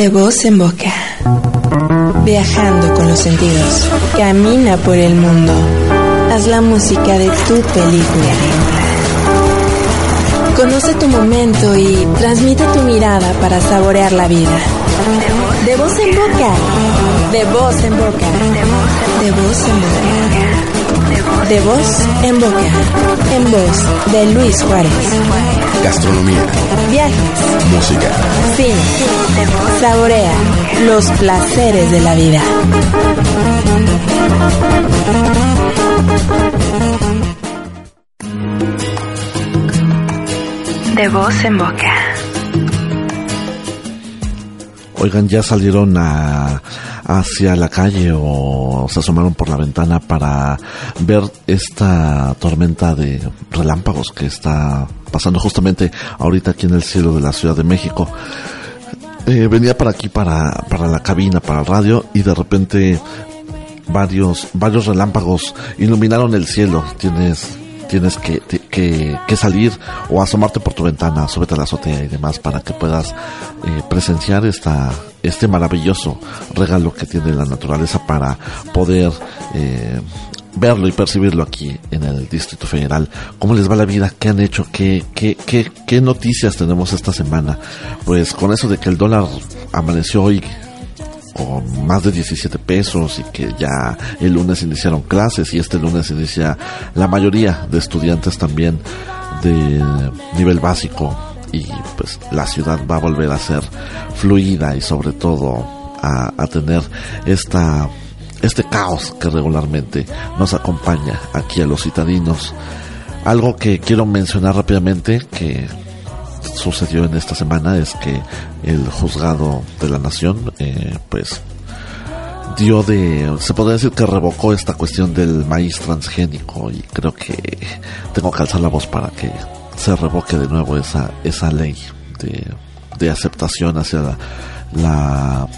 De voz en boca. Viajando con los sentidos. Camina por el mundo. Haz la música de tu película. Conoce tu momento y transmite tu mirada para saborear la vida. De voz en boca. De voz en boca. De voz en boca. De voz en boca. En voz de Luis Juárez. Gastronomía, Viajes, música, cine, saborea los placeres de la vida. De voz en boca. Oigan, ya salieron a, hacia la calle o se asomaron por la ventana para ver esta tormenta de relámpagos que está pasando justamente ahorita aquí en el cielo de la Ciudad de México. Eh, venía para aquí, para, para la cabina, para el radio, y de repente varios, varios relámpagos iluminaron el cielo. Tienes, tienes que, que, que salir o asomarte por tu ventana, súbete a la azotea y demás para que puedas eh, presenciar esta, este maravilloso regalo que tiene la naturaleza para poder eh, verlo y percibirlo aquí en el Distrito Federal. ¿Cómo les va la vida? ¿Qué han hecho? ¿Qué, qué, qué, qué noticias tenemos esta semana? Pues con eso de que el dólar amaneció hoy con más de 17 pesos y que ya el lunes iniciaron clases y este lunes inicia la mayoría de estudiantes también de nivel básico y pues la ciudad va a volver a ser fluida y sobre todo a, a tener esta este caos que regularmente nos acompaña aquí a los citadinos. Algo que quiero mencionar rápidamente que sucedió en esta semana es que el juzgado de la nación eh, pues dio de se podría decir que revocó esta cuestión del maíz transgénico y creo que tengo que alzar la voz para que se revoque de nuevo esa esa ley de, de aceptación hacia la, la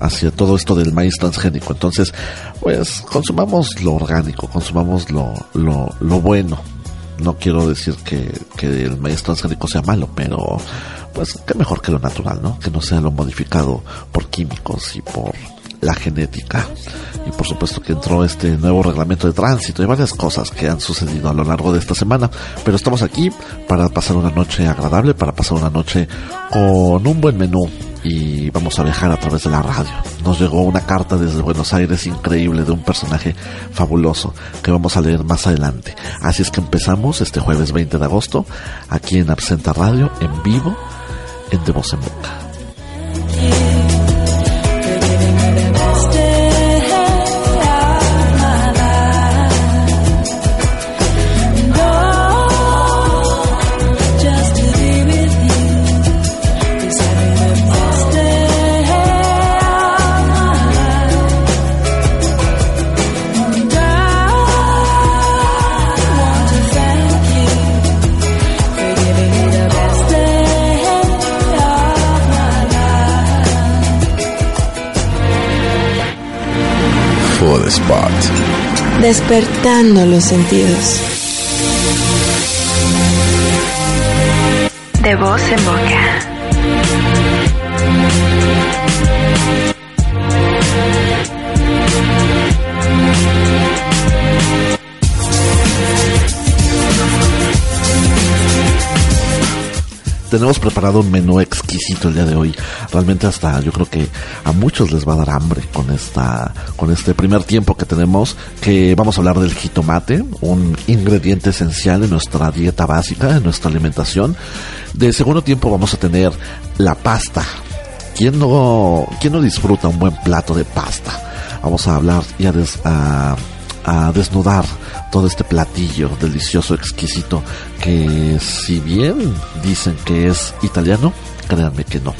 hacia todo esto del maíz transgénico. Entonces, pues consumamos lo orgánico, consumamos lo, lo, lo bueno. No quiero decir que, que el maíz transgénico sea malo, pero pues qué mejor que lo natural, ¿no? Que no sea lo modificado por químicos y por la genética. Y por supuesto que entró este nuevo reglamento de tránsito y varias cosas que han sucedido a lo largo de esta semana. Pero estamos aquí para pasar una noche agradable, para pasar una noche con un buen menú y vamos a viajar a través de la radio. Nos llegó una carta desde Buenos Aires increíble de un personaje fabuloso que vamos a leer más adelante. Así es que empezamos este jueves 20 de agosto aquí en Absenta Radio en vivo en De Voz en Boca. Despertando los sentidos. De voz en boca. Tenemos preparado un menú exquisito el día de hoy. Realmente hasta yo creo que a muchos les va a dar hambre con esta con este primer tiempo que tenemos que vamos a hablar del jitomate, un ingrediente esencial en nuestra dieta básica, en nuestra alimentación. De segundo tiempo vamos a tener la pasta. ¿Quién no quién no disfruta un buen plato de pasta? Vamos a hablar y a, des, a desnudar todo este platillo delicioso, exquisito, que si bien dicen que es italiano, créanme que no.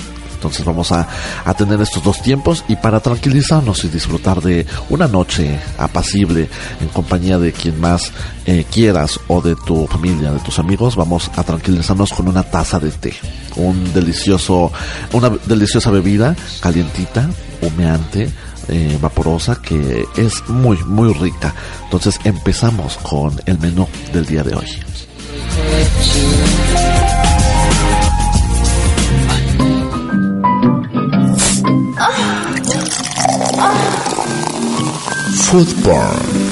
Entonces vamos a, a, tener estos dos tiempos y para tranquilizarnos y disfrutar de una noche apacible en compañía de quien más eh, quieras o de tu familia, de tus amigos, vamos a tranquilizarnos con una taza de té. Un delicioso, una deliciosa bebida calientita, humeante, eh, vaporosa que es muy, muy rica. Entonces empezamos con el menú del día de hoy. Football.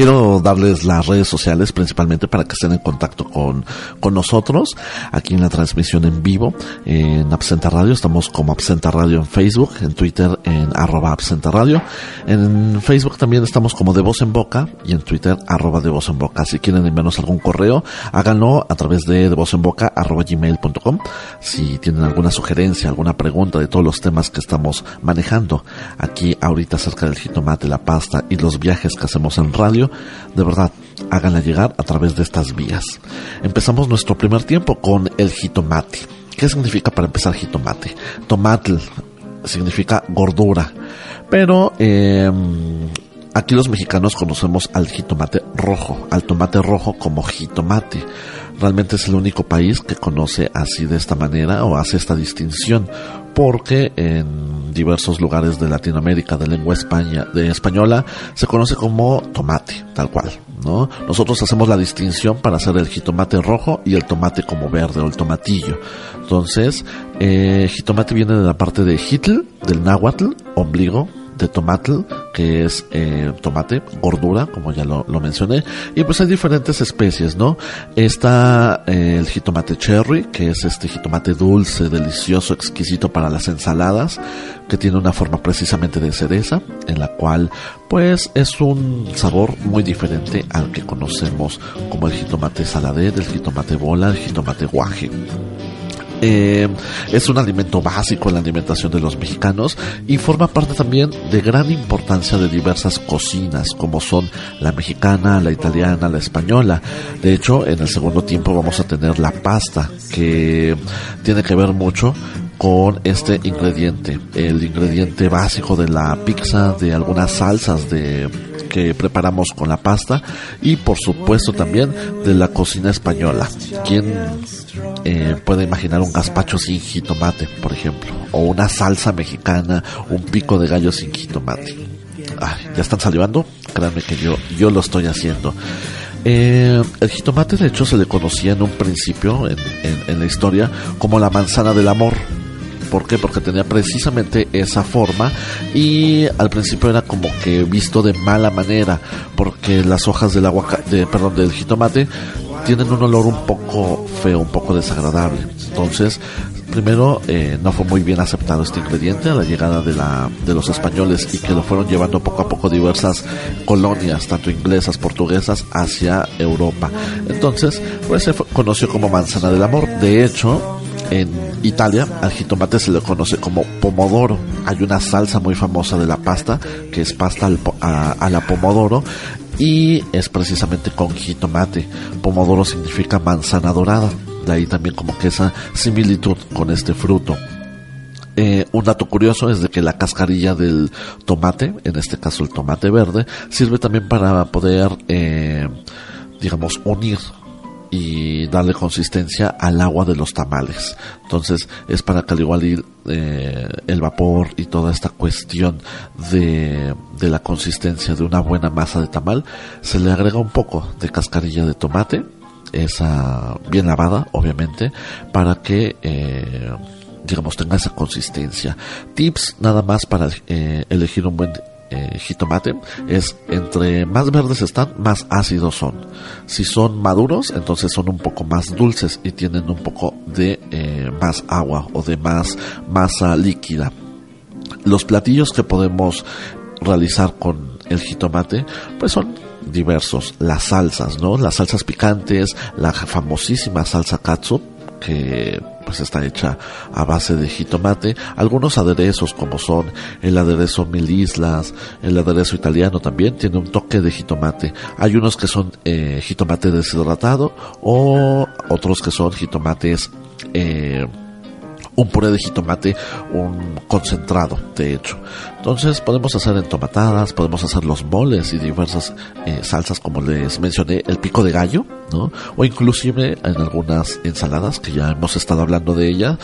Quiero darles las redes sociales principalmente para que estén en contacto con, con nosotros aquí en la transmisión en vivo en Absenta Radio. Estamos como Absenta Radio en Facebook, en Twitter en arroba Absenta Radio. En Facebook también estamos como de voz en boca y en Twitter arroba de voz en boca. Si quieren enviarnos algún correo, háganlo a través de de voz en boca arroba gmail.com. Si tienen alguna sugerencia, alguna pregunta de todos los temas que estamos manejando aquí ahorita acerca del jitomate, la pasta y los viajes que hacemos en radio, de verdad, háganla llegar a través de estas vías. Empezamos nuestro primer tiempo con el jitomate. ¿Qué significa para empezar jitomate? Tomatl significa gordura, pero eh, aquí los mexicanos conocemos al jitomate rojo, al tomate rojo como jitomate. Realmente es el único país que conoce así de esta manera o hace esta distinción, porque en diversos lugares de Latinoamérica de lengua españa, de española se conoce como tomate, tal cual, ¿no? Nosotros hacemos la distinción para hacer el jitomate rojo y el tomate como verde o el tomatillo. Entonces, eh, jitomate viene de la parte de hitl, del náhuatl, ombligo, de tomatl, que es eh, tomate, gordura, como ya lo, mencioné, y pues hay diferentes especies, ¿no? Está eh, el jitomate cherry, que es este jitomate dulce, delicioso, exquisito para las ensaladas, que tiene una forma precisamente de cereza, en la cual pues es un sabor muy diferente al que conocemos como el jitomate saladet, el jitomate bola, el jitomate guaje. Eh, es un alimento básico en la alimentación de los mexicanos y forma parte también de gran importancia de diversas cocinas como son la mexicana, la italiana, la española. De hecho, en el segundo tiempo vamos a tener la pasta que tiene que ver mucho con este ingrediente, el ingrediente básico de la pizza, de algunas salsas de que preparamos con la pasta y por supuesto también de la cocina española. ¿Quién eh, puede imaginar un gazpacho sin jitomate, por ejemplo? O una salsa mexicana, un pico de gallo sin jitomate. Ay, ¿Ya están salivando? Créanme que yo, yo lo estoy haciendo. Eh, el jitomate de hecho se le conocía en un principio en, en, en la historia como la manzana del amor. ¿Por qué? Porque tenía precisamente esa forma y al principio era como que visto de mala manera porque las hojas del aguacate, de, perdón, del jitomate tienen un olor un poco feo, un poco desagradable. Entonces, primero eh, no fue muy bien aceptado este ingrediente a la llegada de, la, de los españoles y que lo fueron llevando poco a poco diversas colonias, tanto inglesas, portuguesas, hacia Europa. Entonces, pues se fue, conoció como manzana del amor. De hecho, en Italia al jitomate se le conoce como pomodoro. Hay una salsa muy famosa de la pasta que es pasta al, a, a, la pomodoro y es precisamente con jitomate. Pomodoro significa manzana dorada. De ahí también como que esa similitud con este fruto. Eh, un dato curioso es de que la cascarilla del tomate, en este caso el tomate verde, sirve también para poder, eh, digamos, unir y darle consistencia al agua de los tamales. Entonces es para que al igual eh, el vapor y toda esta cuestión de, de, la consistencia de una buena masa de tamal, se le agrega un poco de cascarilla de tomate, esa bien lavada obviamente, para que... Eh, digamos tenga esa consistencia tips nada más para eh, elegir un buen eh, jitomate es entre más verdes están, más ácidos son. Si son maduros, entonces son un poco más dulces y tienen un poco de eh, más agua o de más masa líquida. Los platillos que podemos realizar con el jitomate, pues son diversos. Las salsas, ¿no? Las salsas picantes, la famosísima salsa katsu, que pues está hecha a base de jitomate, algunos aderezos como son el aderezo mil islas, el aderezo italiano también tiene un toque de jitomate. Hay unos que son eh, jitomate deshidratado o otros que son jitomates eh, un puré de jitomate, un concentrado, de hecho. Entonces podemos hacer entomatadas, podemos hacer los moles y diversas eh, salsas, como les mencioné, el pico de gallo, ¿no? O inclusive en algunas ensaladas, que ya hemos estado hablando de ella,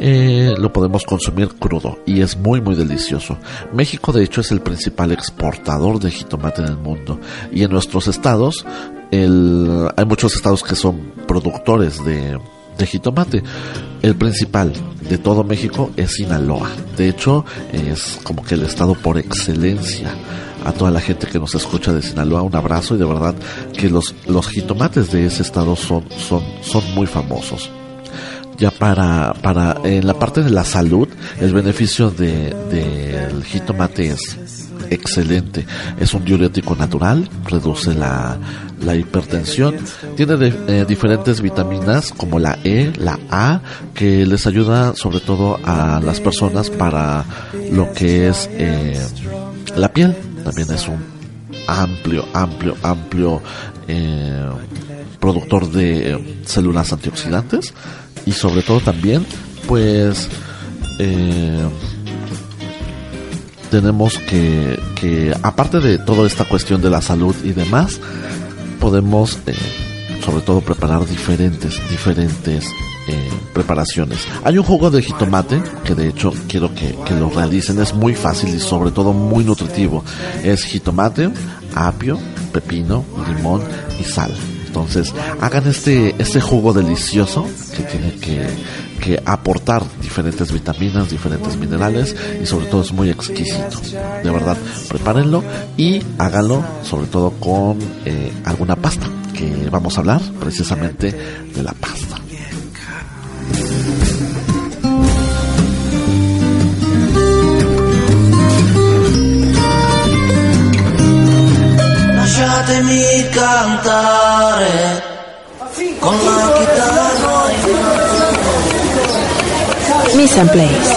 eh, lo podemos consumir crudo y es muy muy delicioso. México de hecho es el principal exportador de jitomate en el mundo y en nuestros estados el, hay muchos estados que son productores de, de jitomate el principal de todo México es Sinaloa. De hecho, es como que el estado por excelencia. A toda la gente que nos escucha de Sinaloa, un abrazo y de verdad que los, los jitomates de ese estado son, son, son muy famosos ya para, para en la parte de la salud, el beneficio del de, jitomate es excelente. Es un diurético natural, reduce la, la hipertensión. Tiene eh, diferentes vitaminas como la E, la A, que les ayuda sobre todo a las personas para lo que es eh, la piel. También es un amplio, amplio, amplio eh, productor de células antioxidantes y sobre todo también pues tenemos que, que, aparte de toda esta cuestión de la salud y demás, podemos eh, sobre todo preparar diferentes, diferentes eh, preparaciones. Hay un jugo de jitomate que de hecho quiero que, que, lo realicen, es muy fácil y sobre todo muy nutritivo. Es jitomate, apio, pepino, limón y sal. Entonces hagan este, este jugo delicioso que tiene que que aportar diferentes vitaminas, diferentes minerales y sobre todo es muy exquisito. De verdad, prepárenlo y háganlo sobre todo con eh, alguna pasta, que vamos a hablar precisamente de la pasta. con la Miss and Place.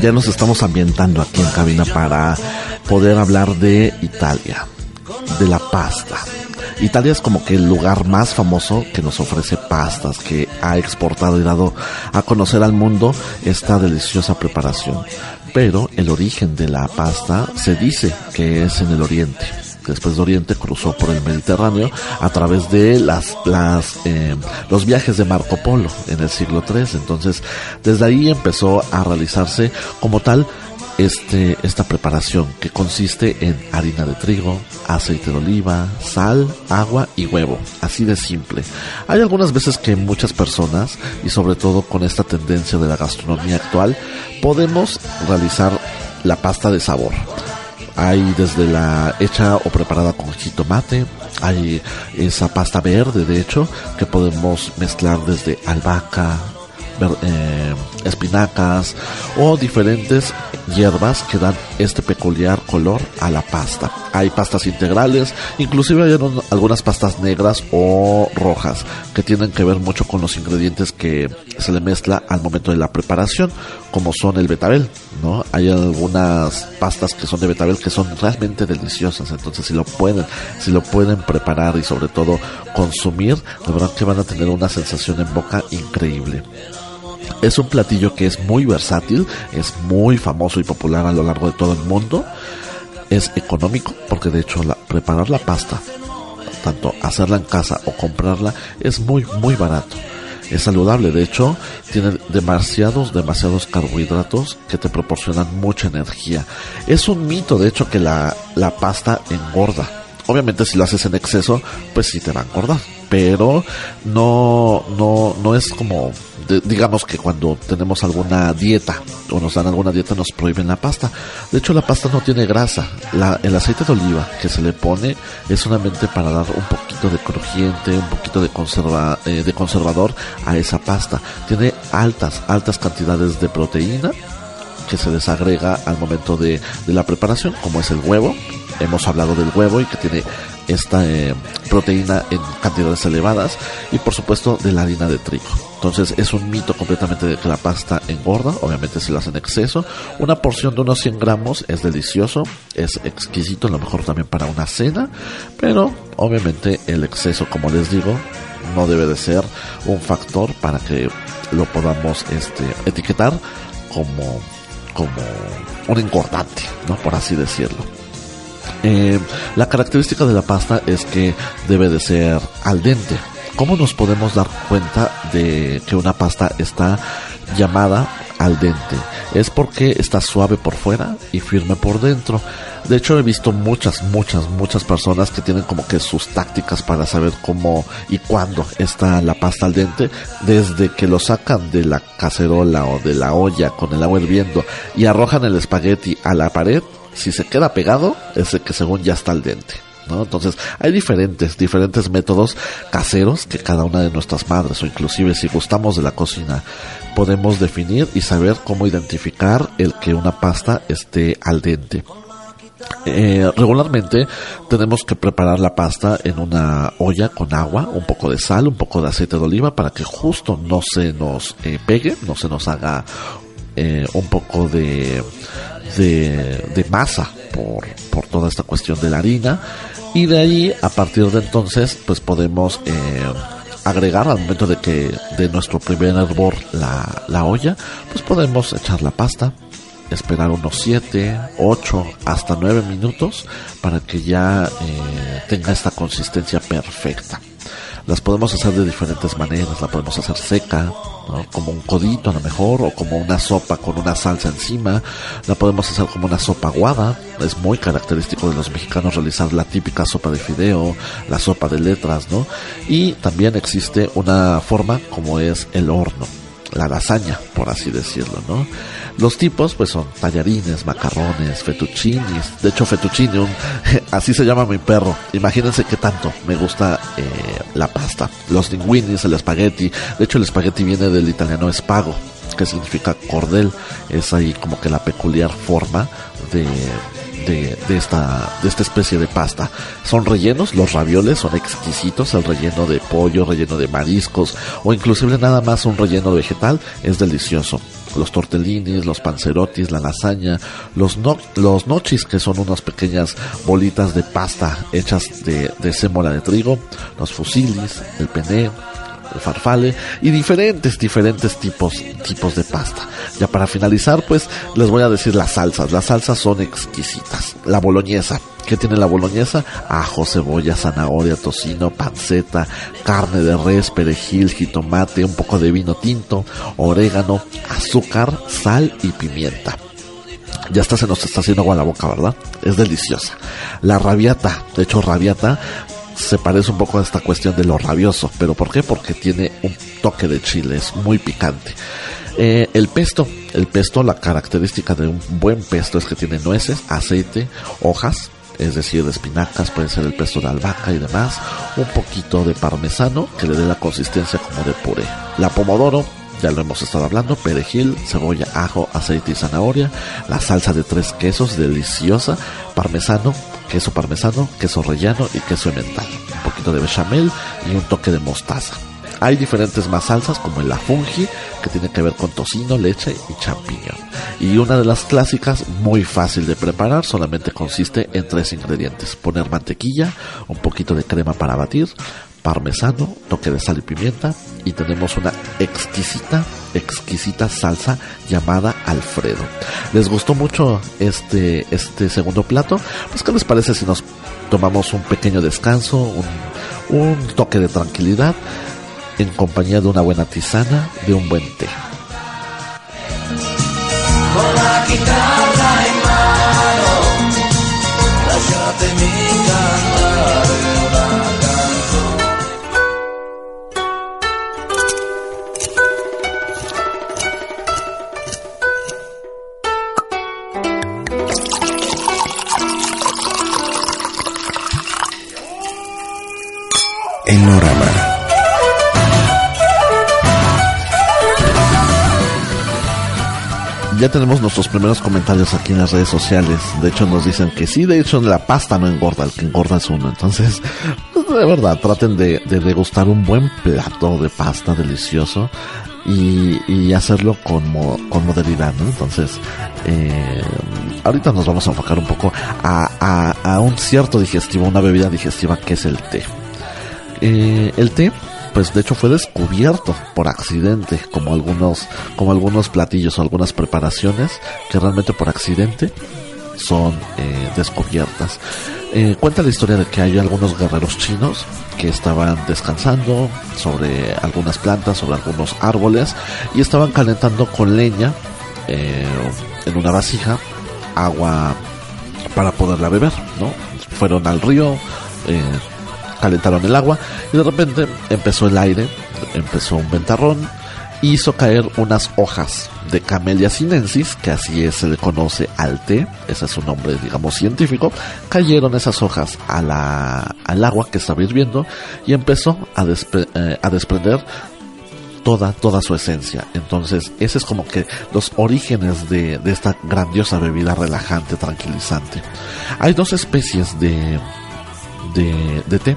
Ya nos estamos ambientando aquí en cabina para poder hablar de Italia, de la pasta. Italia es como que el lugar más famoso que nos ofrece pastas, que ha exportado y dado a conocer al mundo esta deliciosa preparación pero el origen de la pasta se dice que es en el oriente. Después de Oriente cruzó por el Mediterráneo a través de las, las, eh, los viajes de Marco Polo en el siglo III. Entonces, desde ahí empezó a realizarse como tal este, esta preparación que consiste en harina de trigo, aceite de oliva, sal, agua y huevo. Así de simple. Hay algunas veces que muchas personas, y sobre todo con esta tendencia de la gastronomía actual, podemos realizar la pasta de sabor. Hay desde la hecha o preparada con jitomate, hay esa pasta verde de hecho que podemos mezclar desde albahaca, eh, espinacas o diferentes hierbas que dan este peculiar color a la pasta. Hay pastas integrales, inclusive hay algunas pastas negras o rojas que tienen que ver mucho con los ingredientes que se le mezcla al momento de la preparación, como son el betabel, ¿no? Hay algunas pastas que son de betabel que son realmente deliciosas, entonces si lo pueden, si lo pueden preparar y sobre todo consumir, de verdad que van a tener una sensación en boca increíble. Es un platillo que es muy versátil, es muy famoso y popular a lo largo de todo el mundo. Es económico porque de hecho preparar la pasta, tanto hacerla en casa o comprarla, es muy, muy barato. Es saludable, de hecho, tiene demasiados, demasiados carbohidratos que te proporcionan mucha energía. Es un mito, de hecho, que la, la pasta engorda. Obviamente si lo haces en exceso, pues sí te va a engordar. Pero no, no, no es como digamos que cuando tenemos alguna dieta o nos dan alguna dieta nos prohíben la pasta. De hecho la pasta no tiene grasa. La, el aceite de oliva que se le pone es solamente para dar un poquito de crujiente, un poquito de, conserva, eh, de conservador a esa pasta. Tiene altas, altas cantidades de proteína que se desagrega al momento de, de la preparación, como es el huevo. Hemos hablado del huevo y que tiene esta eh, proteína en cantidades elevadas y por supuesto de la harina de trigo. Entonces es un mito completamente de que la pasta engorda, obviamente si lo hacen en exceso. Una porción de unos 100 gramos es delicioso, es exquisito, a lo mejor también para una cena, pero obviamente el exceso, como les digo, no debe de ser un factor para que lo podamos este, etiquetar como, como un engordante, ¿no? por así decirlo. Eh, la característica de la pasta es que debe de ser al dente. ¿Cómo nos podemos dar cuenta de que una pasta está llamada al dente? es porque está suave por fuera y firme por dentro. De hecho he visto muchas, muchas, muchas personas que tienen como que sus tácticas para saber cómo y cuándo está la pasta al dente, desde que lo sacan de la cacerola o de la olla con el agua hirviendo y arrojan el espagueti a la pared, si se queda pegado, es que según ya está al dente. ¿no? Entonces, hay diferentes, diferentes métodos caseros que cada una de nuestras madres, o inclusive si gustamos de la cocina, podemos definir y saber cómo identificar el que una pasta esté al dente. Eh, regularmente tenemos que preparar la pasta en una olla con agua, un poco de sal, un poco de aceite de oliva para que justo no se nos eh, pegue, no se nos haga eh, un poco de, de, masa por, por toda esta cuestión de la harina y de ahí, a partir de entonces, pues podemos eh, agregar al momento de que de nuestro primer hervor la, la olla, pues podemos echar la pasta, esperar unos 7, 8, hasta 9 minutos para que ya eh, tenga esta consistencia perfecta. Las podemos hacer de diferentes maneras, la podemos hacer seca, como un codito a lo mejor, o como una sopa con una salsa encima, la podemos hacer como una sopa aguada, es muy característico de los mexicanos realizar la típica sopa de fideo, la sopa de letras, ¿no? Y también existe una forma como es el horno la lasaña, por así decirlo, ¿no? Los tipos, pues son tallarines, macarrones, fettuccinis. De hecho, fettuccine, así se llama mi perro. Imagínense qué tanto me gusta eh, la pasta. Los linguinis, el espagueti. De hecho, el espagueti viene del italiano espago, que significa cordel. Es ahí como que la peculiar forma de de, esta, de esta especie de pasta. Son rellenos, los ravioles son exquisitos, el relleno de pollo, relleno de mariscos o inclusive nada más un relleno vegetal es delicioso. Los tortellinis, los panzerotis, la lasaña, los, no, los nochis que son unas pequeñas bolitas de pasta hechas de, de sémola de trigo, los fusilis, el pene, farfale y diferentes, diferentes tipos, tipos de pasta. Ya para finalizar, pues les voy a decir las salsas. Las salsas son exquisitas. La boloñesa. ¿Qué tiene la boloñesa? Ajo, cebolla, zanahoria, tocino, panceta, carne de res, perejil, jitomate, un poco de vino tinto, orégano, azúcar, sal y pimienta. Ya está, se nos está haciendo agua la boca, ¿verdad? Es deliciosa. La rabiata, de hecho rabiata se parece un poco a esta cuestión de lo rabioso. ¿Pero por qué? Porque tiene un toque de chile, es muy picante. Eh, el pesto, el pesto, la característica de un buen pesto es que tiene nueces, aceite, hojas, es decir, de espinacas, puede ser el pesto de albahaca y demás, un poquito de parmesano que le dé la consistencia como de puré. La pomodoro, ya lo hemos estado hablando, perejil, cebolla, ajo, aceite y zanahoria, la salsa de tres quesos, deliciosa, parmesano, queso parmesano, queso rellano y queso emmental, un poquito de bechamel y un toque de mostaza. Hay diferentes más salsas como el afungi, que tiene que ver con tocino, leche y champiñón. Y una de las clásicas, muy fácil de preparar, solamente consiste en tres ingredientes. Poner mantequilla, un poquito de crema para batir, parmesano, toque de sal y pimienta y tenemos una exquisita, exquisita salsa llamada Alfredo. ¿Les gustó mucho este, este segundo plato? Pues ¿qué les parece si nos tomamos un pequeño descanso, un, un toque de tranquilidad en compañía de una buena tisana, de un buen té? Ya tenemos nuestros primeros comentarios aquí en las redes sociales. De hecho, nos dicen que sí, de hecho, la pasta no engorda, el que engorda es uno. Entonces, de verdad, traten de, degustar un buen plato de pasta delicioso y, hacerlo con, con modernidad, ¿no? Entonces, eh, ahorita nos vamos a enfocar un poco a, a, un cierto digestivo, una bebida digestiva que es el té. Eh, el té pues de hecho fue descubierto por accidente, como algunos, como algunos platillos o algunas preparaciones que realmente por accidente son eh, descubiertas. Eh, cuenta la historia de que hay algunos guerreros chinos que estaban descansando sobre algunas plantas, sobre algunos árboles y estaban calentando con leña eh, en una vasija agua para poderla beber, ¿no? Fueron al río, eh, calentaron el agua y de repente empezó el aire, empezó un ventarrón, hizo caer unas hojas de Camellia sinensis, que así es, se le conoce al té, ese es su nombre, digamos, científico, cayeron esas hojas a la, al agua que estaba hirviendo y empezó a, eh, a desprender toda, toda su esencia. Entonces, ese es como que los orígenes de, de esta grandiosa bebida relajante, tranquilizante. Hay dos especies de, de té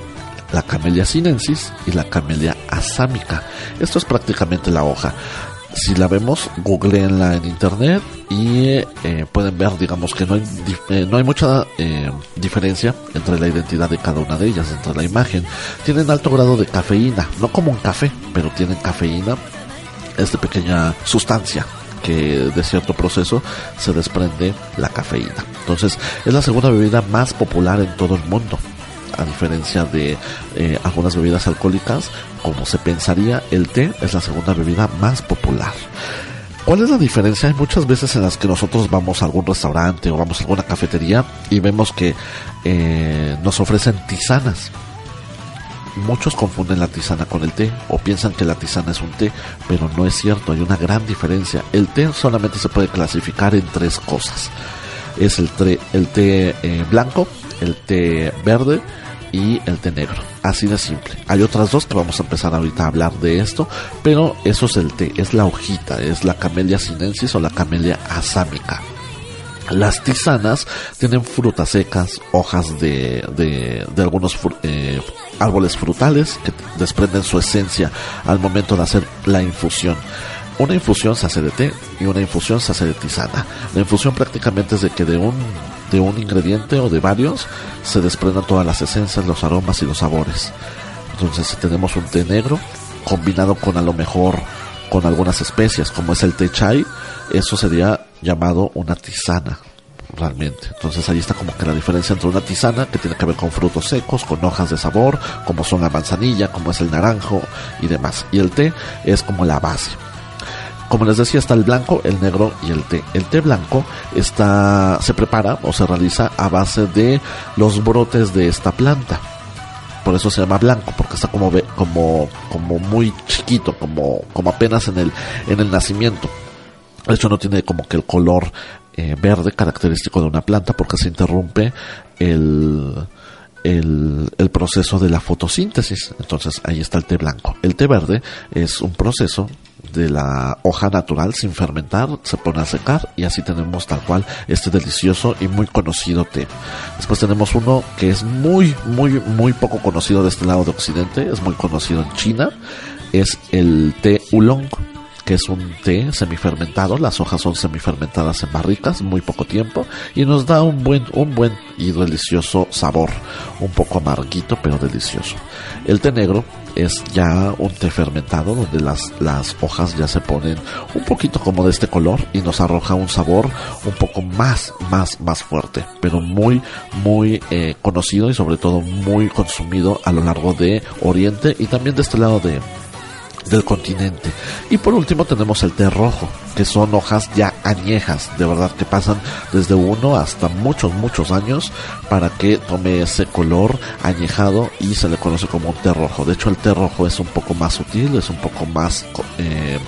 la Camellia sinensis y la Camellia asámica. Esto es prácticamente la hoja. Si la vemos, googleenla en internet y eh, pueden ver, digamos que no hay, eh, no hay mucha eh, diferencia entre la identidad de cada una de ellas, entre la imagen. Tienen alto grado de cafeína, no como un café, pero tienen cafeína, es de pequeña sustancia que de cierto proceso se desprende la cafeína. Entonces es la segunda bebida más popular en todo el mundo a diferencia de eh, algunas bebidas alcohólicas, como se pensaría, el té es la segunda bebida más popular. ¿Cuál es la diferencia? Hay muchas veces en las que nosotros vamos a algún restaurante o vamos a alguna cafetería y vemos que eh, nos ofrecen tisanas. Muchos confunden la tisana con el té o piensan que la tisana es un té, pero no es cierto, hay una gran diferencia. El té solamente se puede clasificar en tres cosas. Es el, té eh, blanco, el té verde y el té negro. Así de simple. Hay otras dos que vamos a empezar ahorita a hablar de esto, pero eso es el té, es la hojita, es la camelia sinensis o la camelia asámica. Las tisanas tienen frutas secas, hojas de, de, algunos eh, árboles frutales que desprenden su esencia al momento de hacer la infusión. Una infusión se hace de té y una infusión se hace de tisana. La infusión prácticamente es de que de un de un ingrediente o de varios se desprendan todas las esencias, los aromas y los sabores. Entonces si tenemos un té negro combinado con a lo mejor con algunas especias como es el té chai, eso sería llamado una tisana realmente. Entonces ahí está como que la diferencia entre una tisana que tiene que ver con frutos secos, con hojas de sabor, como son la manzanilla, como es el naranjo y demás. Y el té es como la base. Como les decía, está el blanco, el negro y el té. El té blanco está, se prepara o se realiza a base de los brotes de esta planta. Por eso se llama blanco, porque está como, como, como muy chiquito, como, como apenas en el, en el nacimiento. De hecho, no tiene como que el color eh, verde característico de una planta, porque se interrumpe el, el, el, proceso de la fotosíntesis. Entonces ahí está el té blanco. El té verde es un proceso de la hoja natural sin fermentar, se pone a secar y así tenemos tal cual este delicioso y muy conocido té. Después tenemos uno que es muy, muy, muy poco conocido de este lado de Occidente, es muy conocido en China, es el té oolong que es un té semifermentado, las hojas son semifermentadas en barricas, muy poco tiempo, y nos da un buen, un buen y delicioso sabor, un poco amarguito pero delicioso. El té negro es ya un té fermentado donde las, las hojas ya se ponen un poquito como de este color y nos arroja un sabor un poco más, más, más fuerte, pero muy, muy eh, conocido y sobre todo muy consumido a lo largo de Oriente y también de este lado de, del continente. Y por último tenemos el té rojo, que son hojas ya añejas, de verdad que pasan desde uno hasta muchos, muchos años para que tome ese color añejado y se le conoce como un té rojo. De hecho el té rojo es un poco más sutil, es un poco más... Eh,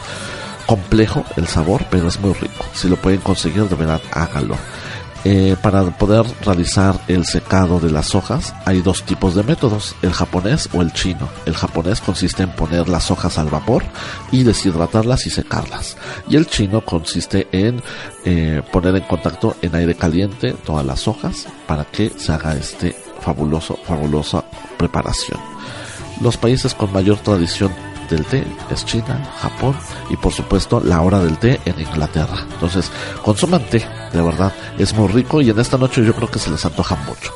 complejo el sabor, pero es muy rico. Si lo pueden conseguir, de verdad, háganlo. Eh, para poder realizar el secado de las hojas hay dos tipos de métodos, el japonés o el chino. El japonés consiste en poner las hojas al vapor y deshidratarlas y secarlas. Y el chino consiste en eh, poner en contacto en aire caliente todas las hojas para que se haga este fabuloso, fabulosa preparación. Los países con mayor tradición del té es China, Japón y por supuesto la hora del té en Inglaterra. Entonces, consuman té, de verdad, es muy rico y en esta noche yo creo que se les antoja mucho.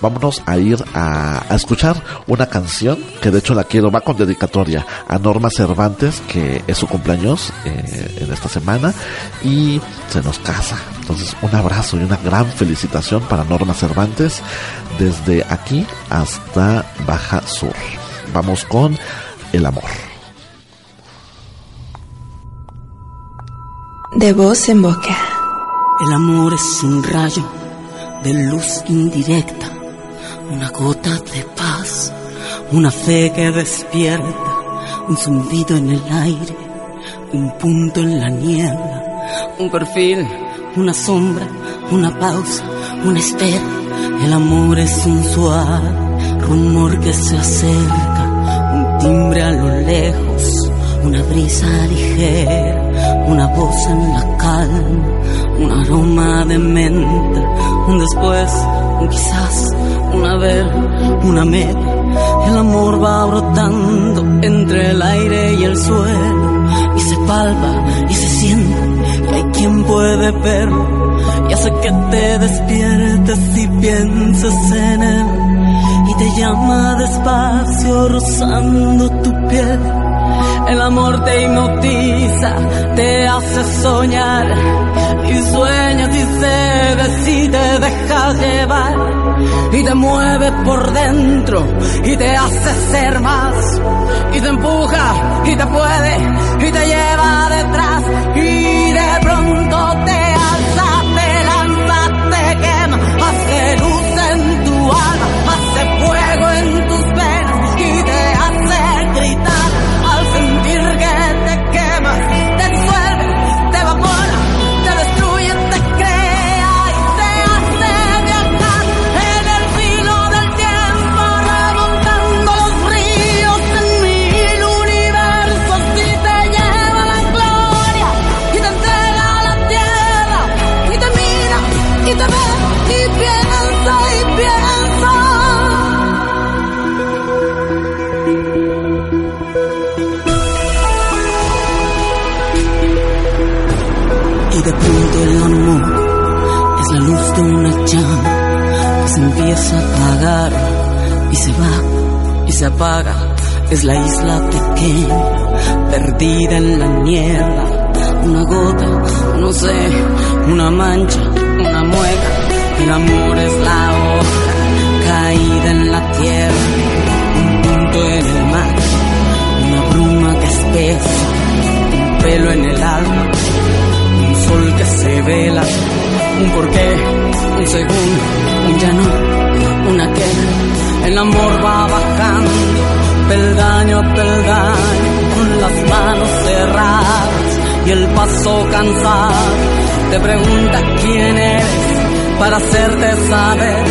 Vámonos a ir a, escuchar una canción que de hecho la quiero, va con dedicatoria a Norma Cervantes, que es su cumpleaños eh, en esta semana y se nos casa. Entonces, un abrazo y una gran felicitación para Norma Cervantes desde aquí hasta Baja Sur. Vamos con el amor. De voz en boca. El amor es un rayo de luz indirecta, una gota de paz, una fe que despierta, un zumbido en el aire, un punto en la niebla, un perfil, una sombra, una pausa, una espera. El amor es un suave rumor que se acerca, timbre a lo lejos, una brisa ligera, una voz en la calma, un aroma de menta, un después, un quizás, una ver, una media. El amor va brotando entre el aire y el suelo y se palpa y se siente y hay quien puede verlo y hace que te despiertes y pienses en él te llama despacio rozando tu piel. El amor te hipnotiza, te hace soñar y sueñas y cedes y te dejas llevar y te mueve por dentro y te hace ser más y te empuja y te puede y te lleva detrás Pronto el amor es la luz de una llama que se empieza a apagar y se va y se apaga. Es la isla pequeña, perdida en la niebla. Una gota, no sé, una mancha, una mueca. El amor es la hoja caída en la tierra, un punto en el mar, una bruma que espesa, un pelo en el alma se vela, un porqué, un segundo, un ya no, una queja. El amor va bajando, peldaño a peldaño, con las manos cerradas y el paso cansado. Te pregunta quién eres para hacerte saber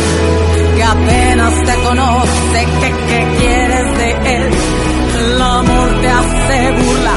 que apenas te conoce, que qué quieres de él. El amor te hace burla,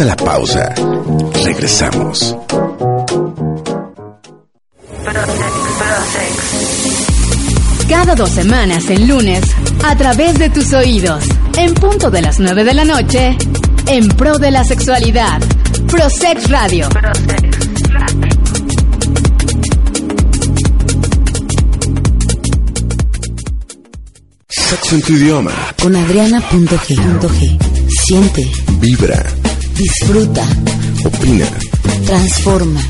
La pausa. Regresamos. Cada dos semanas en lunes, a través de tus oídos, en punto de las 9 de la noche, en pro de la sexualidad, Prosex Radio. Sexo en tu idioma. Con Adriana.g. Siente. Vibra. Disfruta. Opina. Transforma.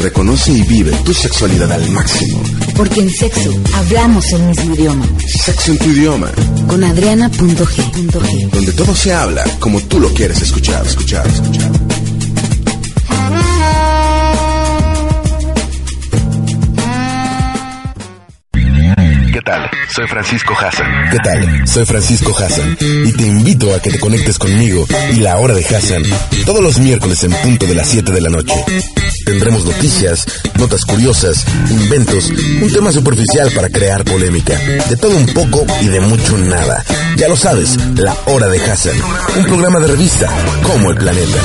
Reconoce y vive tu sexualidad al máximo. Porque en sexo hablamos el mismo idioma. Sexo en tu idioma. Con Adriana.g. Donde todo se habla como tú lo quieres escuchar, escuchar, escuchar. Tal? Soy Francisco Hassan. ¿Qué tal? Soy Francisco Hassan y te invito a que te conectes conmigo y la hora de Hassan todos los miércoles en punto de las 7 de la noche. Tendremos noticias, notas curiosas, inventos, un tema superficial para crear polémica, de todo un poco y de mucho nada. Ya lo sabes, la hora de Hassan, un programa de revista como el planeta.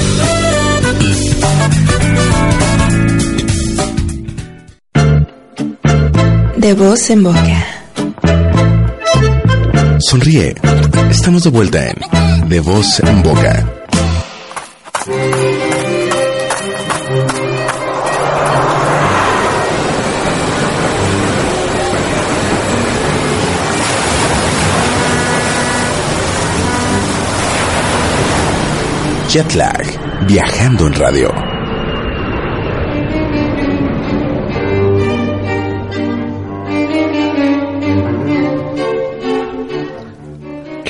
De voz en boca. Sonríe. Estamos de vuelta en De Voz en Boca. Jetlag. Viajando en radio.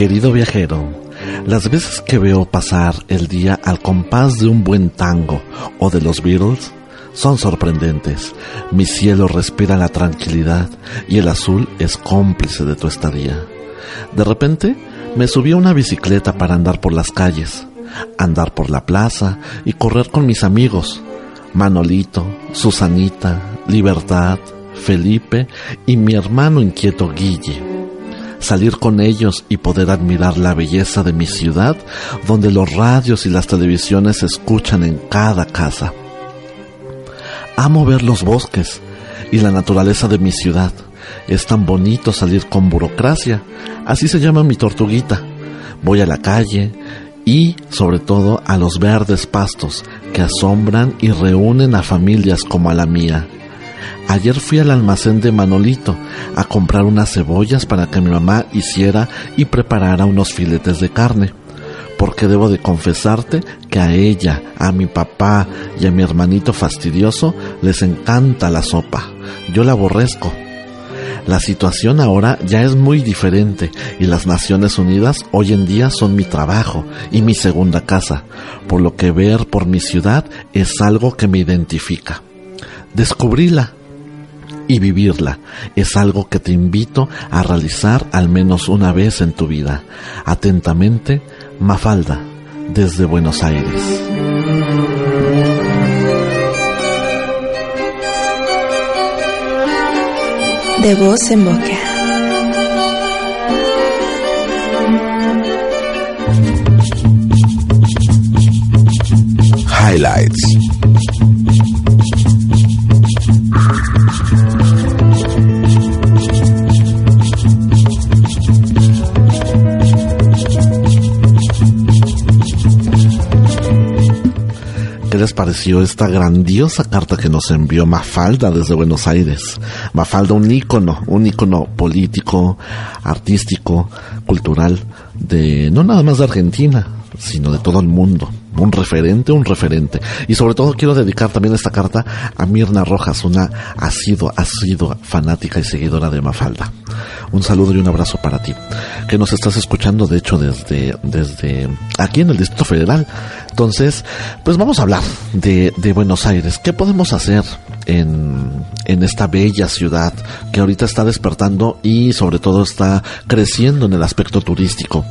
Querido viajero, las veces que veo pasar el día al compás de un buen tango o de los Beatles son sorprendentes. Mi cielo respira la tranquilidad y el azul es cómplice de tu estadía. De repente me subí a una bicicleta para andar por las calles, andar por la plaza y correr con mis amigos, Manolito, Susanita, Libertad, Felipe y mi hermano inquieto Guille salir con ellos y poder admirar la belleza de mi ciudad, donde los radios y las televisiones se escuchan en cada casa. Amo ver los bosques y la naturaleza de mi ciudad. Es tan bonito salir con burocracia, así se llama mi tortuguita. Voy a la calle y, sobre todo, a los verdes pastos que asombran y reúnen a familias como a la mía. Ayer fui al almacén de Manolito a comprar unas cebollas para que mi mamá hiciera y preparara unos filetes de carne. Porque debo de confesarte que a ella, a mi papá y a mi hermanito fastidioso les encanta la sopa. Yo la aborrezco. La situación ahora ya es muy diferente y las Naciones Unidas hoy en día son mi trabajo y mi segunda casa, por lo que ver por mi ciudad es algo que me identifica. Descubríla y vivirla es algo que te invito a realizar al menos una vez en tu vida. Atentamente, Mafalda, desde Buenos Aires. De voz en boca. Highlights. Les pareció esta grandiosa carta que nos envió Mafalda desde Buenos Aires? Mafalda, un ícono, un ícono político, artístico, cultural, de no nada más de Argentina, sino de todo el mundo. Un referente, un referente. Y sobre todo quiero dedicar también esta carta a Mirna Rojas, una asidua, asidua fanática y seguidora de Mafalda. Un saludo y un abrazo para ti, que nos estás escuchando de hecho desde, desde aquí en el Distrito Federal. Entonces, pues vamos a hablar de, de Buenos Aires. ¿Qué podemos hacer en, en esta bella ciudad que ahorita está despertando y sobre todo está creciendo en el aspecto turístico?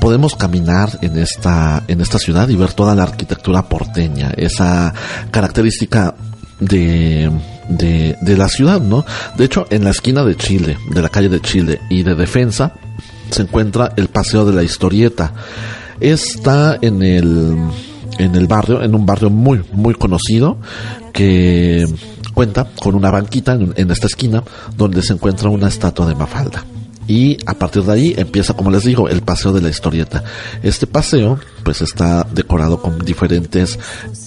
Podemos caminar en esta, en esta ciudad y ver toda la arquitectura porteña, esa característica de, de, de, la ciudad, ¿no? De hecho, en la esquina de Chile, de la calle de Chile y de Defensa, se encuentra el Paseo de la Historieta. Está en el, en el barrio, en un barrio muy, muy conocido, que cuenta con una banquita en, esta esquina donde se encuentra una estatua de Mafalda y a partir de ahí empieza, como les digo, el paseo de la historieta. Este paseo, pues está decorado con diferentes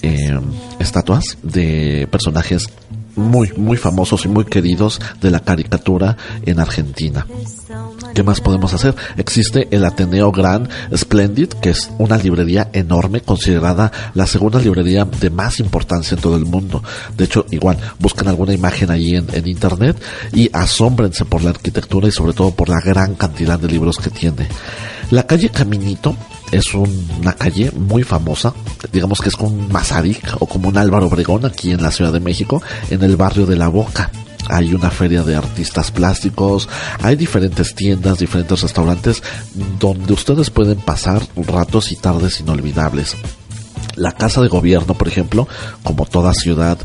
eh, estatuas de personajes muy, muy famosos y muy queridos de la caricatura en Argentina. ¿Qué más podemos hacer? Existe el Ateneo Gran Splendid, que es una librería enorme, considerada la segunda librería de más importancia en todo el mundo. De hecho, igual, buscan alguna imagen ahí en, en internet y asómbrense por la arquitectura y sobre todo por la gran cantidad de libros que tiene. La calle Caminito es una calle muy famosa, digamos que es como un Mazarik o como un Álvaro Obregón aquí en la Ciudad de México, en el barrio de La Boca hay una feria de artistas plásticos, hay diferentes tiendas, diferentes restaurantes donde ustedes pueden pasar ratos y tardes inolvidables. La casa de gobierno, por ejemplo, como toda ciudad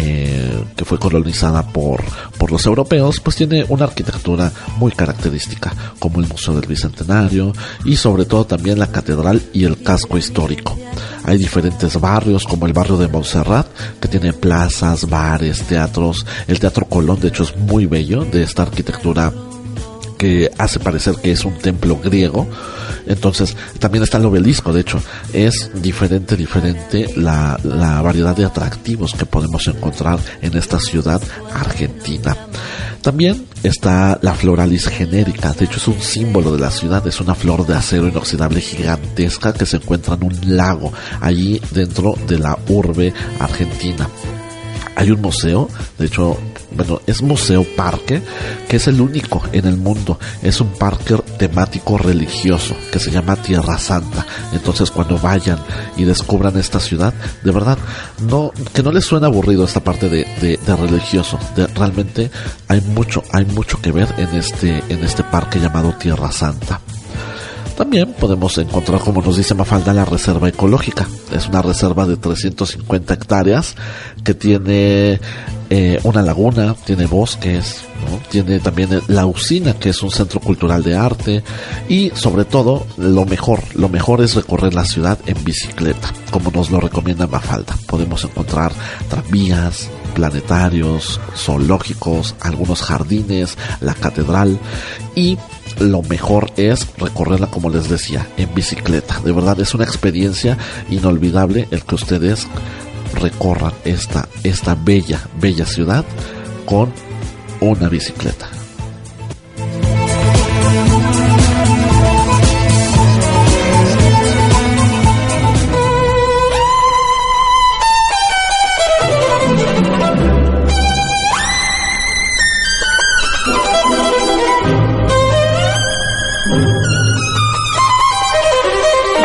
eh, que fue colonizada por, por los europeos, pues tiene una arquitectura muy característica, como el Museo del Bicentenario y sobre todo también la catedral y el casco histórico. Hay diferentes barrios, como el barrio de Montserrat, que tiene plazas, bares, teatros. El Teatro Colón, de hecho, es muy bello, de esta arquitectura que hace parecer que es un templo griego. Entonces, también está el obelisco, de hecho, es diferente, diferente la, la variedad de atractivos que podemos encontrar en esta ciudad argentina. También está la floralis genérica, de hecho es un símbolo de la ciudad, es una flor de acero inoxidable gigantesca que se encuentra en un lago allí dentro de la urbe argentina. Hay un museo, de hecho bueno, es Museo Parque, que es el único en el mundo. Es un parque temático religioso que se llama Tierra Santa. Entonces, cuando vayan y descubran esta ciudad, de verdad, no, que no les suene aburrido esta parte de, de, religioso. De, realmente hay mucho, hay mucho que ver en este, en este parque llamado Tierra Santa. También podemos encontrar, como nos dice Mafalda, la reserva ecológica. Es una reserva de 350 hectáreas que tiene eh, una laguna, tiene bosques, tiene también la usina, que es un centro cultural de arte. Y sobre todo, lo mejor, lo mejor es recorrer la ciudad en bicicleta, como nos lo recomienda Mafalda. Podemos encontrar tranvías, planetarios, zoológicos, algunos jardines, la catedral y lo mejor es recorrerla, como les decía, en bicicleta. De verdad es una experiencia inolvidable el que ustedes recorran esta, esta bella, bella ciudad con una bicicleta.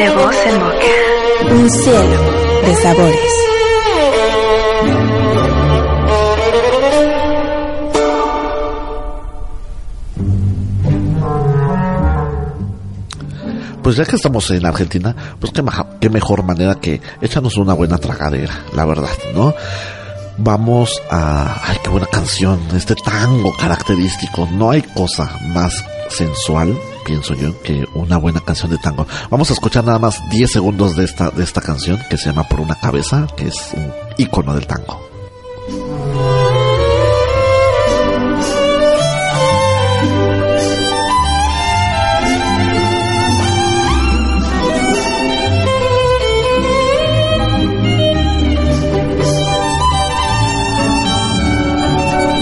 Un cielo de sabores. Pues ya que estamos en Argentina, pues qué, qué mejor manera que échanos una buena tragadera, la verdad, ¿no? Vamos a... ¡Ay, qué buena canción! Este tango característico. No hay cosa más sensual pienso yo, que una buena canción de tango. Vamos a escuchar nada más 10 segundos de esta, de esta canción que se llama Por una cabeza, que es un icono del tango.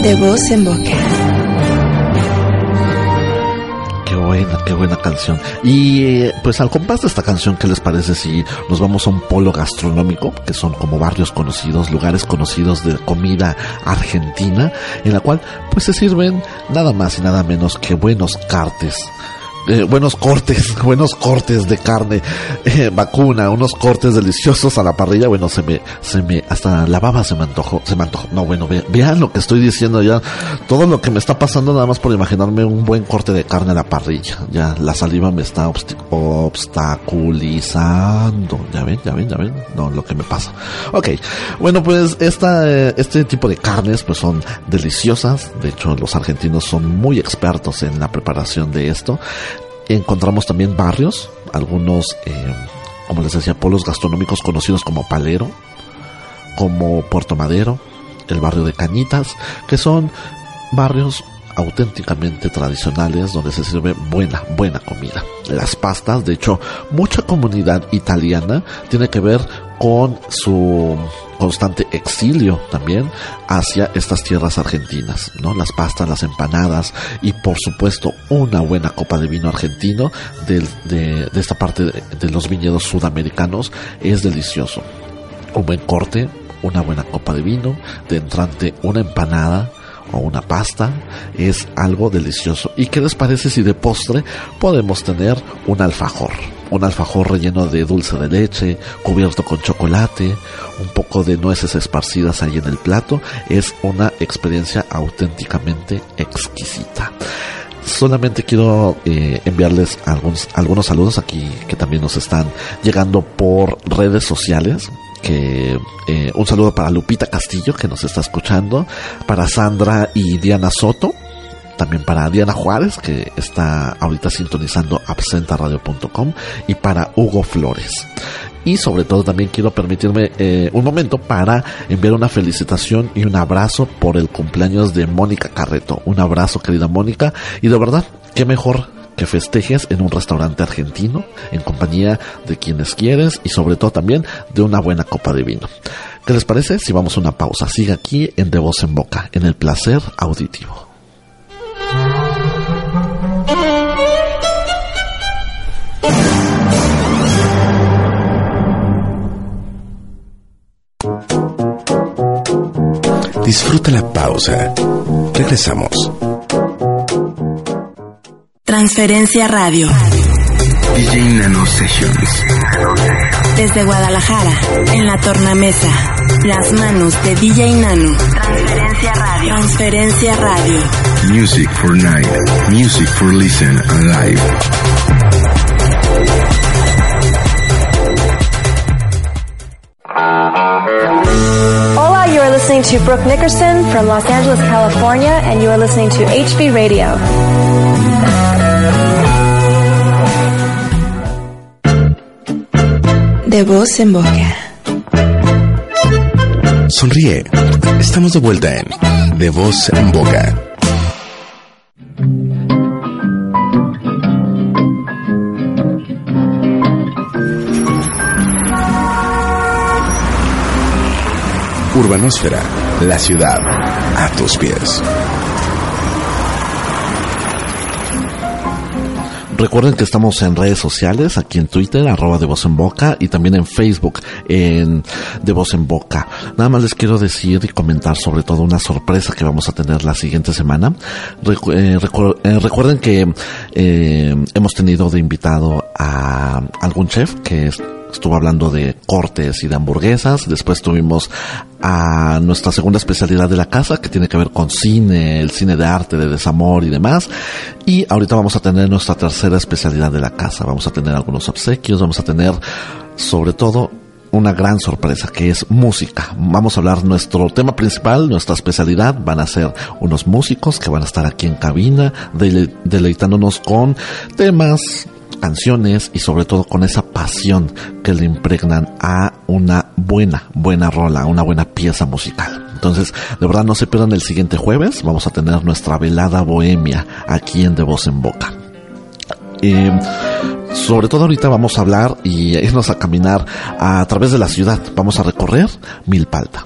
De voz en boca. Qué buena canción. Y eh, pues al compás de esta canción, ¿qué les parece si nos vamos a un polo gastronómico, que son como barrios conocidos, lugares conocidos de comida argentina, en la cual pues se sirven nada más y nada menos que buenos cartes eh, buenos cortes, buenos cortes de carne eh, vacuna, unos cortes deliciosos a la parrilla. Bueno, se me, se me, hasta la baba se me antojó, se me antojó. No, bueno, vean lo que estoy diciendo ya. Todo lo que me está pasando nada más por imaginarme un buen corte de carne a la parrilla. Ya la saliva me está obstaculizando. Ya ven, ya ven, ya ven. No, lo que me pasa. Ok, bueno, pues esta, eh, este tipo de carnes pues son deliciosas. De hecho, los argentinos son muy expertos en la preparación de esto. Encontramos también barrios, algunos, eh, como les decía, polos gastronómicos conocidos como Palero, como Puerto Madero, el barrio de Cañitas, que son barrios auténticamente tradicionales donde se sirve buena, buena comida. Las pastas, de hecho, mucha comunidad italiana tiene que ver con su constante exilio también hacia estas tierras argentinas, ¿no? Las pastas, las empanadas y por supuesto una buena copa de vino argentino de, de, esta parte de, de los viñedos sudamericanos es delicioso. Un buen corte, una buena copa de vino, de entrante una empanada, o una pasta es algo delicioso. ¿Y qué les parece si de postre podemos tener un alfajor? Un alfajor relleno de dulce de leche, cubierto con chocolate, un poco de nueces esparcidas ahí en el plato. Es una experiencia auténticamente exquisita solamente quiero eh, enviarles algunos, algunos saludos aquí que también nos están llegando por redes sociales que eh, un saludo para Lupita Castillo que nos está escuchando, para Sandra y Diana Soto, también para Diana Juárez que está ahorita sintonizando absentaradio.com y para Hugo Flores. Y sobre todo también quiero permitirme eh, un momento para enviar una felicitación y un abrazo por el cumpleaños de Mónica Carreto. Un abrazo querida Mónica y de verdad, qué mejor que festejes en un restaurante argentino, en compañía de quienes quieres y sobre todo también de una buena copa de vino. ¿Qué les parece si vamos a una pausa? Sigue aquí en De Voz en Boca, en el placer auditivo. Disfruta la pausa. Regresamos. Transferencia Radio. DJ Nano Sessions. Desde Guadalajara, en la tornamesa. Las manos de DJ Nano. Transferencia Radio. Transferencia Radio. Music for night. Music for listen and live. Hola, you are listening to Brooke Nickerson from Los Angeles, California, and you are listening to HB Radio. De voz en boca. Sonríe. Estamos de vuelta en De Voz en Boca. Urbanósfera, la ciudad a tus pies. Recuerden que estamos en redes sociales, aquí en Twitter, arroba de voz en boca, y también en Facebook, en de voz en boca. Nada más les quiero decir y comentar sobre todo una sorpresa que vamos a tener la siguiente semana. Eh, eh, recuerden que eh, hemos tenido de invitado a algún chef que es- estuvo hablando de cortes y de hamburguesas. Después tuvimos a nuestra segunda especialidad de la casa, que tiene que ver con cine, el cine de arte, de desamor y demás. Y ahorita vamos a tener nuestra tercera especialidad de la casa. Vamos a tener algunos obsequios, vamos a tener sobre todo una gran sorpresa que es música. Vamos a hablar nuestro tema principal, nuestra especialidad van a ser unos músicos que van a estar aquí en cabina dele- deleitándonos con temas canciones y sobre todo con esa pasión que le impregnan a una buena, buena rola, una buena pieza musical. Entonces, de verdad no se pierdan el siguiente jueves, vamos a tener nuestra velada bohemia aquí en De Voz en Boca. Eh, sobre todo ahorita vamos a hablar y irnos a caminar a, través de la ciudad. Vamos a recorrer Milpalta.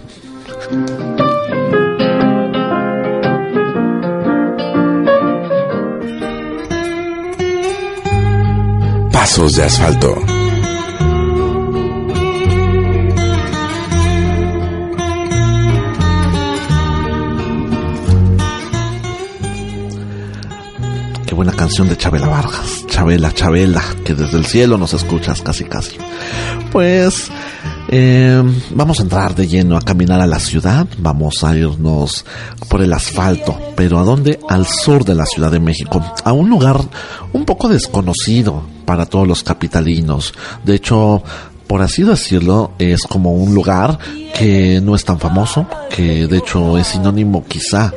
Pasos de asfalto. Qué buena canción de Chabela Vargas. Chabela, Chabela, que desde el cielo nos escuchas casi casi. Pues eh, vamos a entrar de lleno a caminar a la ciudad. Vamos a irnos por el asfalto. ¿Pero a dónde? Al sur de la Ciudad de México. A un lugar un poco desconocido para todos los capitalinos. De hecho, por así decirlo, es como un lugar que no es tan famoso, que de hecho es sinónimo quizá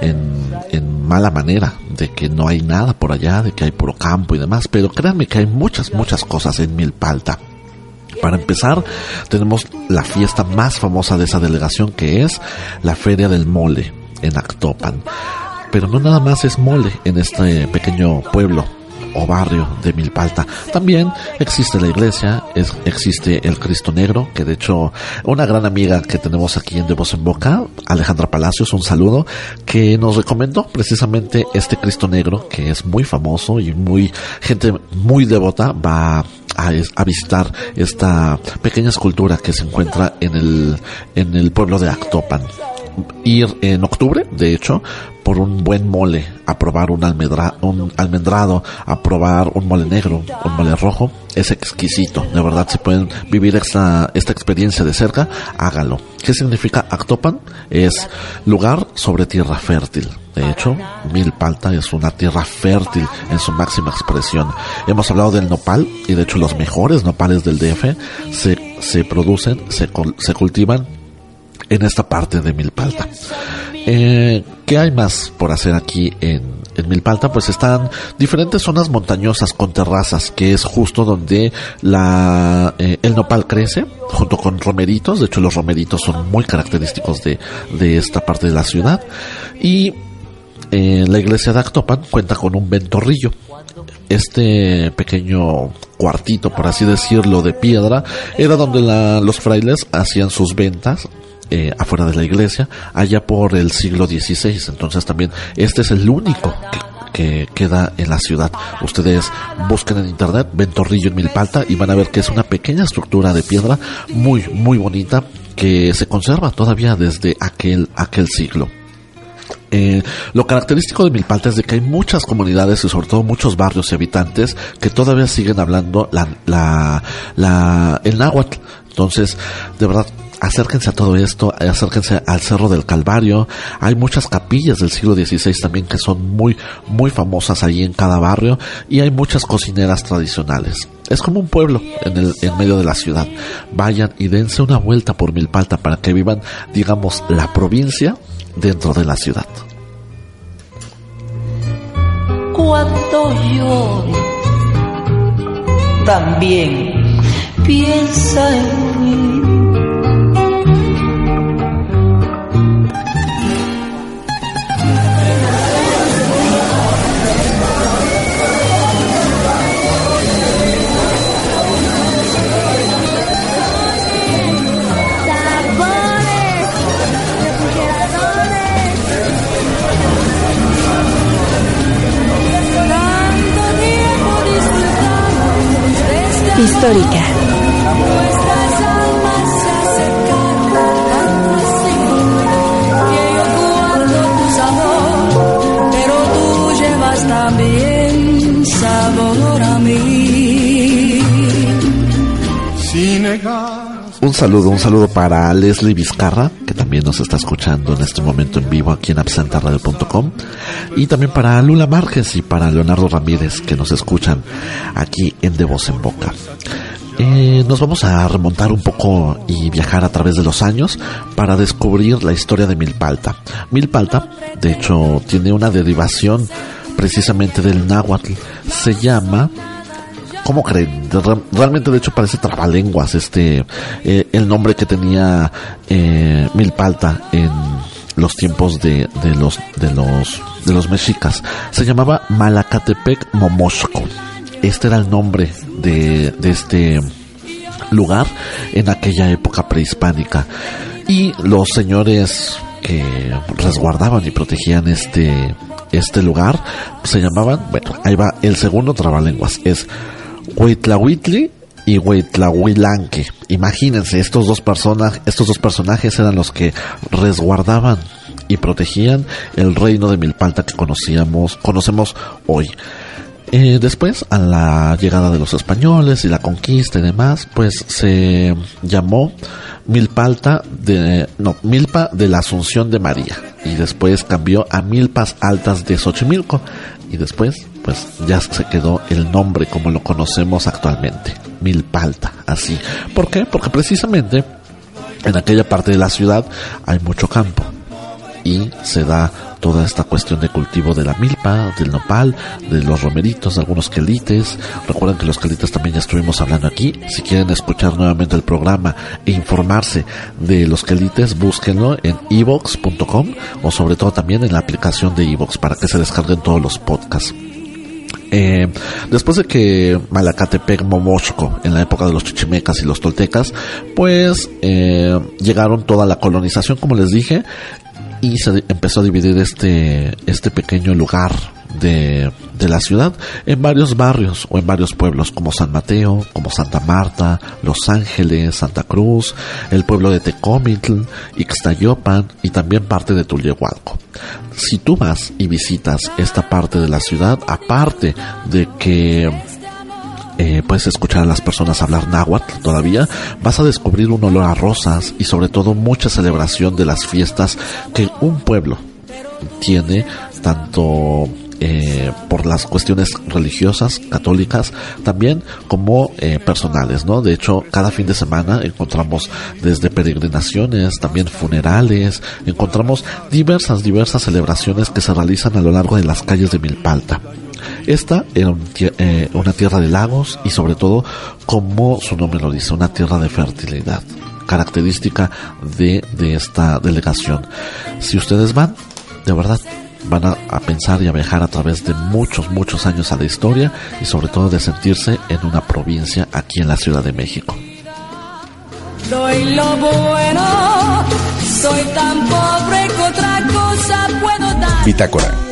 en, en mala manera de que no hay nada por allá, de que hay puro campo y demás, pero créanme que hay muchas, muchas cosas en Milpalta. Para empezar, tenemos la fiesta más famosa de esa delegación que es la Feria del Mole en Actopan. Pero no nada más es mole en este pequeño pueblo o barrio de Milpalta. También existe la iglesia, es, existe el Cristo Negro, que de hecho una gran amiga que tenemos aquí en De Voz en Boca, Alejandra Palacios, un saludo, que nos recomendó precisamente este Cristo Negro, que es muy famoso y muy gente muy devota va a, a, visitar esta pequeña escultura que se encuentra en el, en el pueblo de Actopan ir en octubre, de hecho, por un buen mole, a probar un, un almendrado, a probar un mole negro, un mole rojo, es exquisito. De verdad, si pueden vivir esta, esta experiencia de cerca, hágalo. ¿Qué significa Actopan? Es lugar sobre tierra fértil. De hecho, Milpalta es una tierra fértil en su máxima expresión. Hemos hablado del nopal y de hecho los mejores nopales del DF se, se producen, se, se cultivan en esta parte de Milpalta. Eh, ¿Qué hay más por hacer aquí en, en, Milpalta? Pues están diferentes zonas montañosas con terrazas, que es justo donde la, eh, el nopal crece, junto con romeritos. De hecho, los romeritos son muy característicos de, de esta parte de la ciudad. Y eh, la iglesia de Actopan cuenta con un ventorrillo. Este pequeño cuartito, por así decirlo, de piedra, era donde la, los frailes hacían sus ventas eh, afuera de la iglesia, allá por el siglo XVI. Entonces también este es el único que, queda en la ciudad. Ustedes busquen en internet Ventorrillo en Milpalta y van a ver que es una pequeña estructura de piedra muy, muy bonita que se conserva todavía desde aquel, aquel siglo. Eh, lo característico de Milpalta es de que hay muchas comunidades y sobre todo muchos barrios y habitantes que todavía siguen hablando la, la, la, el náhuatl. Entonces, de verdad, acérquense a todo esto, acérquense al Cerro del Calvario. Hay muchas capillas del siglo XVI también que son muy, muy famosas ahí en cada barrio y hay muchas cocineras tradicionales. Es como un pueblo en, el, en medio de la ciudad. Vayan y dense una vuelta por Milpalta para que vivan, digamos, la provincia dentro de la ciudad. Cuando yo también piensa en mí. Histórica. Un saludo, un saludo para Leslie Vizcarra, que también nos está escuchando en este momento en vivo aquí en absentaradio.com. Y también para Lula Márquez y para Leonardo Ramírez, que nos escuchan aquí en De Voz en Boca. Eh, nos vamos a remontar un poco y viajar a través de los años para descubrir la historia de Milpalta. Milpalta, de hecho, tiene una derivación precisamente del náhuatl. Se llama ¿Cómo creen? Realmente, de hecho, parece trabalenguas este, eh, el nombre que tenía eh, Milpalta en los tiempos de, de, los, de los, de los mexicas. Se llamaba Malacatepec Momosco. Este era el nombre de, de este lugar en aquella época prehispánica. Y los señores que resguardaban y protegían este, este lugar se llamaban, bueno, ahí va el segundo trabalenguas, es Huitlahuitli y Huitlahuilanque. Imagínense, estos dos personas, estos dos personajes eran los que resguardaban y protegían el reino de Milpalta que conocíamos, conocemos hoy. Eh, después, a la llegada de los españoles y la conquista y demás, pues se llamó Milpalta de, no, Milpa de la Asunción de María. Y después cambió a Milpas Altas de Xochimilco. Y después pues ya se quedó el nombre como lo conocemos actualmente, Milpalta, así. ¿Por qué? Porque precisamente en aquella parte de la ciudad hay mucho campo. y se da toda esta cuestión de cultivo de la milpa, del nopal, de los romeritos, de algunos quelites. Recuerden que los quelites también ya estuvimos hablando aquí. Si quieren escuchar nuevamente el programa e informarse de los quelites, búsquenlo en evox.com o sobre todo también en la aplicación de evox para que se descarguen todos los podcasts. Eh, después de que Malacatepec, Momochco, en la época de los chichimecas y los toltecas, pues eh, llegaron toda la colonización, como les dije, y se empezó a dividir este, este pequeño lugar de, de, la ciudad en varios barrios o en varios pueblos como San Mateo, como Santa Marta, Los Ángeles, Santa Cruz, el pueblo de Tecomitl, Ixtayopan y también parte de Tulyehualco. Si tú vas y visitas esta parte de la ciudad, aparte de que eh, puedes escuchar a las personas hablar náhuatl todavía, vas a descubrir un olor a rosas y sobre todo mucha celebración de las fiestas que un pueblo tiene tanto eh, por las cuestiones religiosas, católicas, también como eh, personales, ¿no? De hecho, cada fin de semana encontramos desde peregrinaciones, también funerales, encontramos diversas, diversas celebraciones que se realizan a lo largo de las calles de Milpalta. Esta era eh, una tierra de lagos y sobre todo, como su nombre lo dice, una tierra de fertilidad, característica de, de esta delegación. Si ustedes van, de verdad, van a, a, pensar y a viajar a través de muchos, muchos años a la historia y sobre todo de sentirse en una provincia aquí en la Ciudad de México. Doy lo bueno, soy tan pobre que otra cosa puedo dar. Bitácora.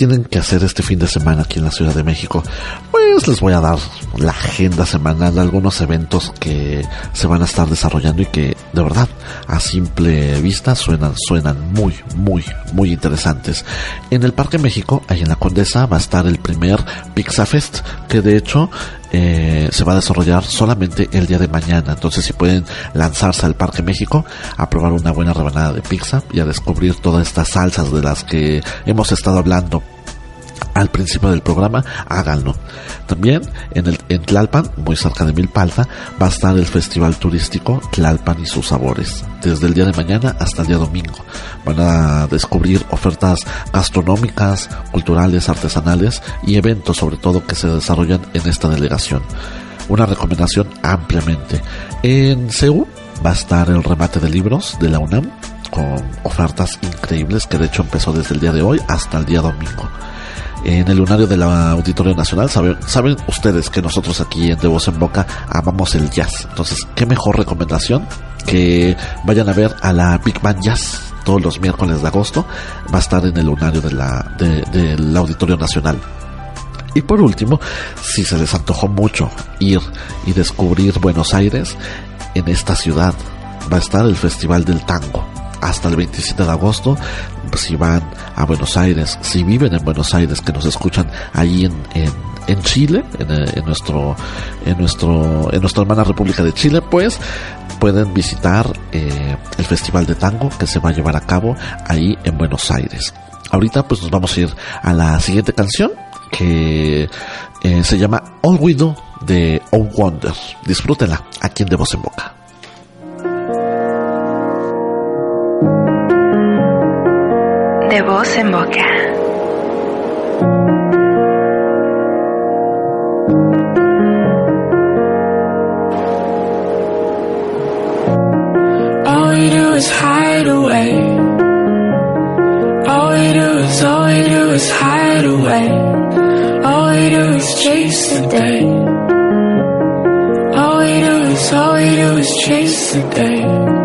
Tienen que hacer este fin de semana aquí en la Ciudad de México? Pues les voy a dar la agenda semanal de algunos eventos que se van a estar desarrollando y que de verdad a simple vista suenan, suenan muy, muy, muy interesantes. En el Parque México, ahí en la Condesa, va a estar el primer Pizza Fest, que de hecho eh, se va a desarrollar solamente el día de mañana. Entonces, si pueden lanzarse al Parque México a probar una buena rebanada de pizza y a descubrir todas estas salsas de las que hemos estado hablando al principio del programa, háganlo. También en, el, Tlalpan, muy cerca de Milpalta, va a estar el festival turístico Tlalpan y sus sabores. Desde el día de mañana hasta el día domingo. Van a descubrir ofertas gastronómicas, culturales, artesanales y eventos sobre todo que se desarrollan en esta delegación. Una recomendación ampliamente. En Seúl va a estar el remate de libros de la UNAM con ofertas increíbles que de hecho empezó desde el día de hoy hasta el día domingo en el lunario del Auditorio Nacional. Saben, saben ustedes que nosotros aquí en De Voz en Boca amamos el jazz. Entonces, qué mejor recomendación que vayan a ver a la Big Band Jazz todos los miércoles de agosto. Va a estar en el lunario del Auditorio Nacional. Y por último, si se les antojó mucho ir y descubrir Buenos Aires, en esta ciudad va a estar el Festival del Tango hasta el 27 de agosto. Si van a Buenos Aires, si viven en Buenos Aires, que nos escuchan ahí en, en, Chile, en, en, nuestro, en nuestro, en nuestra hermana República de Chile, pues pueden visitar eh, el Festival de Tango que se va a llevar a cabo ahí en Buenos Aires. Ahorita pues nos vamos a ir a la siguiente canción que eh, se llama All We Do de Oh Wonder. Disfrútenla aquí en De Voz en Boca. De voz en boca. All we do is hide away. All we do is, all we do is hide away. All we do is chase the day. All we do is, all we do is chase the day.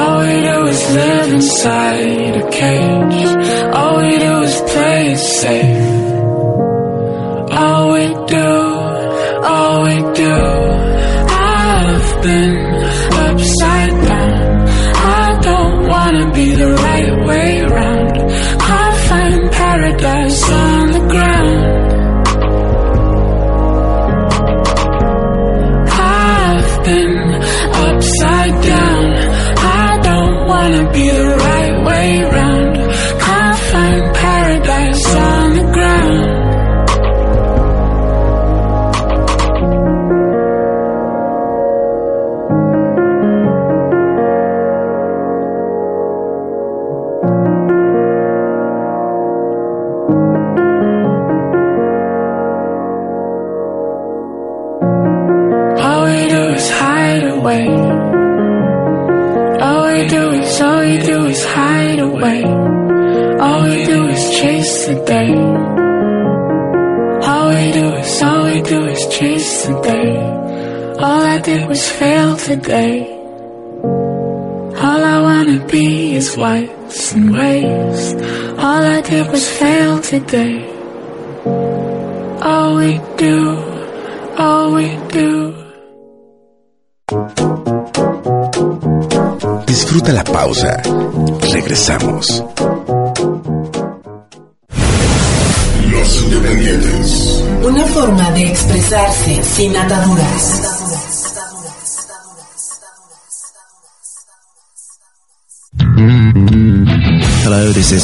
All we do is live inside a cage. All we do is play it safe.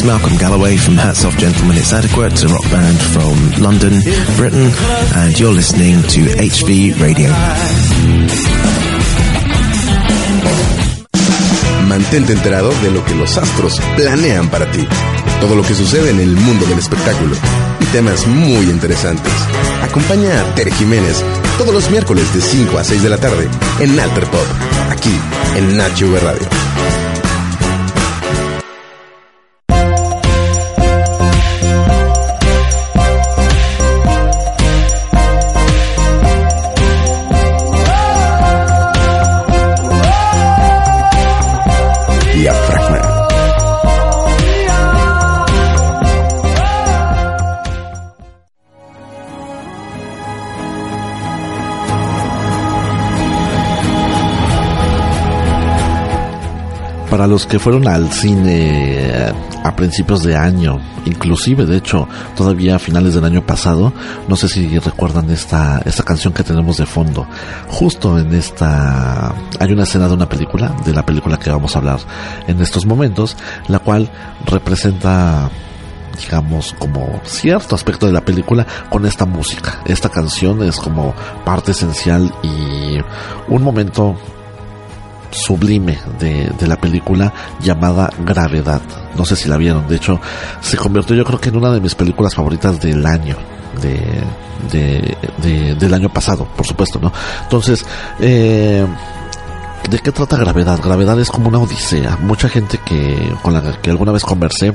Malcolm Galloway from Hats Off Gentlemen It's Adequate, a rock band from London, Britain, and you're listening to HV Radio. Mantente enterado de lo que los astros planean para ti. Todo lo que sucede en el mundo del espectáculo. Y temas muy interesantes. Acompaña a Tere Jiménez todos los miércoles de 5 a 6 de la tarde en Alter Pop, aquí en Nacho Radio. Para los que fueron al cine eh, a principios de año, inclusive de hecho todavía a finales del año pasado, no sé si recuerdan esta, esta canción que tenemos de fondo. Justo en esta hay una escena de una película, de la película que vamos a hablar en estos momentos, la cual representa digamos como cierto aspecto de la película con esta música. Esta canción es como parte esencial y un momento sublime de, de, la película llamada Gravedad. No sé si la vieron, de hecho se convirtió yo creo que en una de mis películas favoritas del año. De, de, de del año pasado, por supuesto, ¿no? Entonces, eh, ¿de qué trata Gravedad? Gravedad es como una odisea. Mucha gente que con la que alguna vez conversé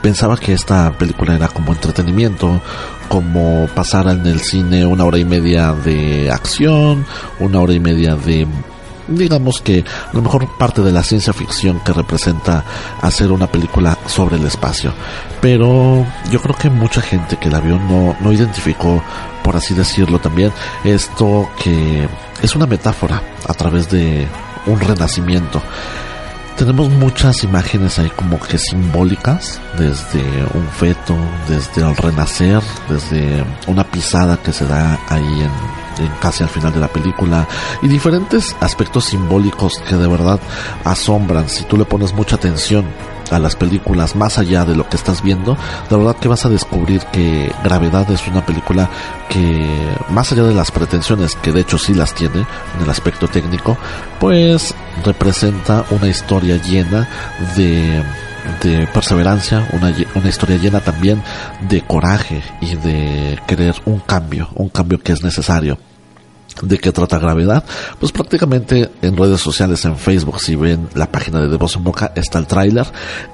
pensaba que esta película era como entretenimiento, como pasar en el cine una hora y media de acción, una hora y media de digamos que a lo mejor parte de la ciencia ficción que representa hacer una película sobre el espacio. Pero yo creo que mucha gente que la vio no, no identificó, por así decirlo también, esto que es una metáfora a través de un renacimiento. Tenemos muchas imágenes ahí como que simbólicas, desde un feto, desde el renacer, desde una pisada que se da ahí en casi al final de la película y diferentes aspectos simbólicos que de verdad asombran. Si tú le pones mucha atención a las películas más allá de lo que estás viendo, de verdad que vas a descubrir que Gravedad es una película que más allá de las pretensiones, que de hecho sí las tiene en el aspecto técnico, pues representa una historia llena de de perseverancia, una, una historia llena también de coraje y de querer un cambio, un cambio que es necesario. ¿De qué trata Gravedad? Pues prácticamente en redes sociales, en Facebook, si ven la página de De Voz en Boca, está el tráiler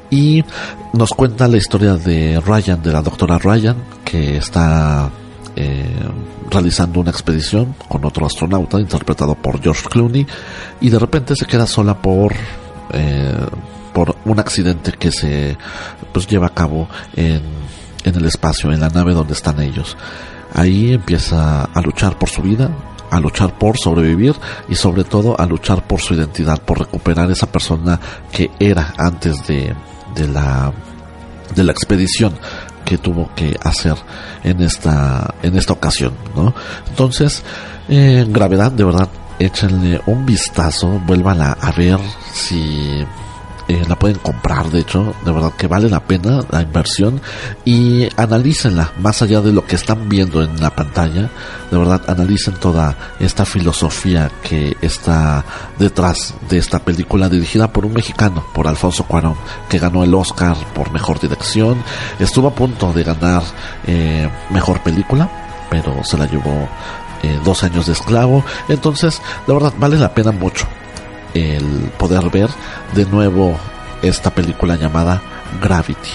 y nos cuenta la historia de Ryan, de la doctora Ryan, que está eh, realizando una expedición con otro astronauta interpretado por George Clooney y de repente se queda sola por eh, por un accidente que se pues lleva a cabo en, en el espacio, en la nave donde están ellos. Ahí empieza a luchar por su vida, a luchar por sobrevivir y sobre todo a luchar por su identidad, por recuperar esa persona que era antes de, de la de la expedición que tuvo que hacer en esta en esta ocasión, ¿no? Entonces, en gravedad, de verdad, échenle un vistazo, vuelvan a ver si eh, la pueden comprar, de hecho, de verdad que vale la pena la inversión y analícenla más allá de lo que están viendo en la pantalla. De verdad, analicen toda esta filosofía que está detrás de esta película dirigida por un mexicano, por Alfonso Cuarón, que ganó el Oscar por mejor dirección. Estuvo a punto de ganar eh, mejor película, pero se la llevó eh, dos años de esclavo. Entonces, de verdad, vale la pena mucho el poder ver de nuevo esta película llamada Gravity.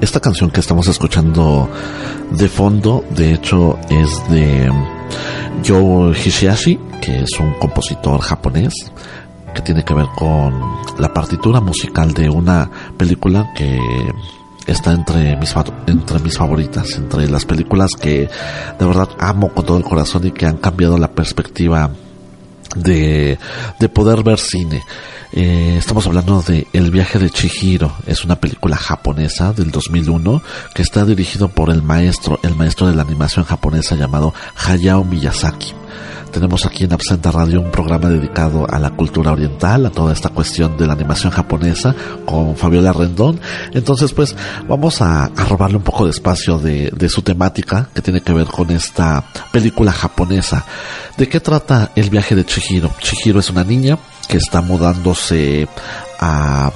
Esta canción que estamos escuchando de fondo, de hecho, es de Joe Hishiashi, que es un compositor japonés que tiene que ver con la partitura musical de una película que está entre mis entre mis favoritas, entre las películas que de verdad amo con todo el corazón y que han cambiado la perspectiva de, de poder ver cine. Eh, estamos hablando de El viaje de Chihiro. Es una película japonesa del 2001 que está dirigido por el maestro, el maestro de la animación japonesa llamado Hayao Miyazaki. Tenemos aquí en Absenta Radio un programa dedicado a la cultura oriental, a toda esta cuestión de la animación japonesa con Fabiola Rendón. Entonces, pues vamos a, robarle un poco de espacio de, de su temática que tiene que ver con esta película japonesa. ¿De qué trata el viaje de Chihiro? Chihiro es una niña que está mudándose a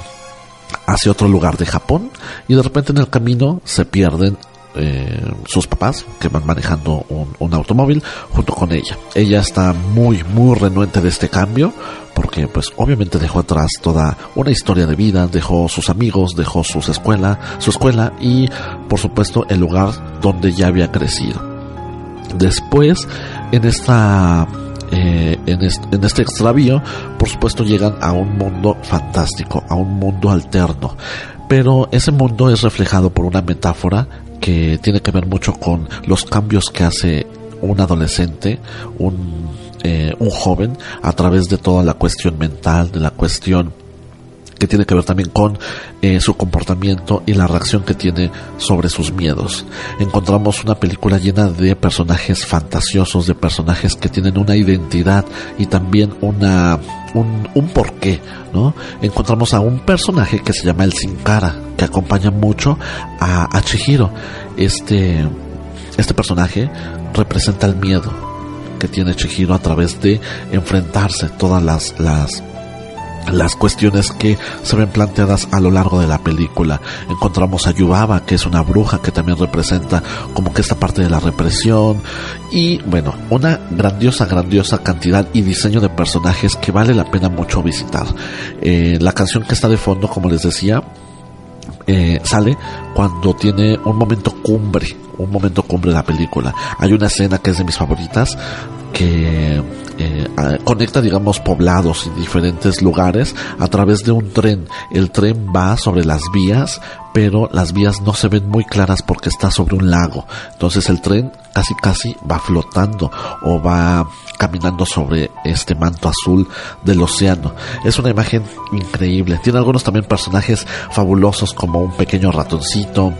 hacia otro lugar de Japón y de repente en el camino se pierden eh, sus papás que van manejando un, automóvil junto con ella. Ella está muy, muy renuente de este cambio porque pues obviamente dejó atrás toda una historia de vida, dejó sus amigos, dejó sus escuela, su escuela y por supuesto el lugar donde ya había crecido. Después, en esta eh, en, en, este extravío, por supuesto llegan a un mundo fantástico, a un mundo alterno. Pero ese mundo es reflejado por una metáfora que tiene que ver mucho con los cambios que hace un adolescente, un, eh, un joven, a través de toda la cuestión mental, de la cuestión que tiene que ver también con eh, su comportamiento y la reacción que tiene sobre sus miedos. Encontramos una película llena de personajes fantasiosos, de personajes que tienen una identidad y también una un, un porqué, ¿no? Encontramos a un personaje que se llama el Sin Cara, que acompaña mucho a, a Chihiro. Este, este personaje representa el miedo que tiene Chihiro a través de enfrentarse todas las, las las cuestiones que se ven planteadas a lo largo de la película. Encontramos a Yubaba, que es una bruja que también representa como que esta parte de la represión y bueno, una grandiosa, grandiosa cantidad y diseño de personajes que vale la pena mucho visitar. Eh, la canción que está de fondo, como les decía, eh, sale cuando tiene un momento cumbre, un momento cumbre de la película. Hay una escena que es de mis favoritas que eh, conecta, digamos, poblados y diferentes lugares a través de un tren. El tren va sobre las vías, pero las vías no se ven muy claras porque está sobre un lago. Entonces el tren casi casi va flotando o va caminando sobre este manto azul del océano. Es una imagen increíble. Tiene algunos también personajes fabulosos como un pequeño ratoncito,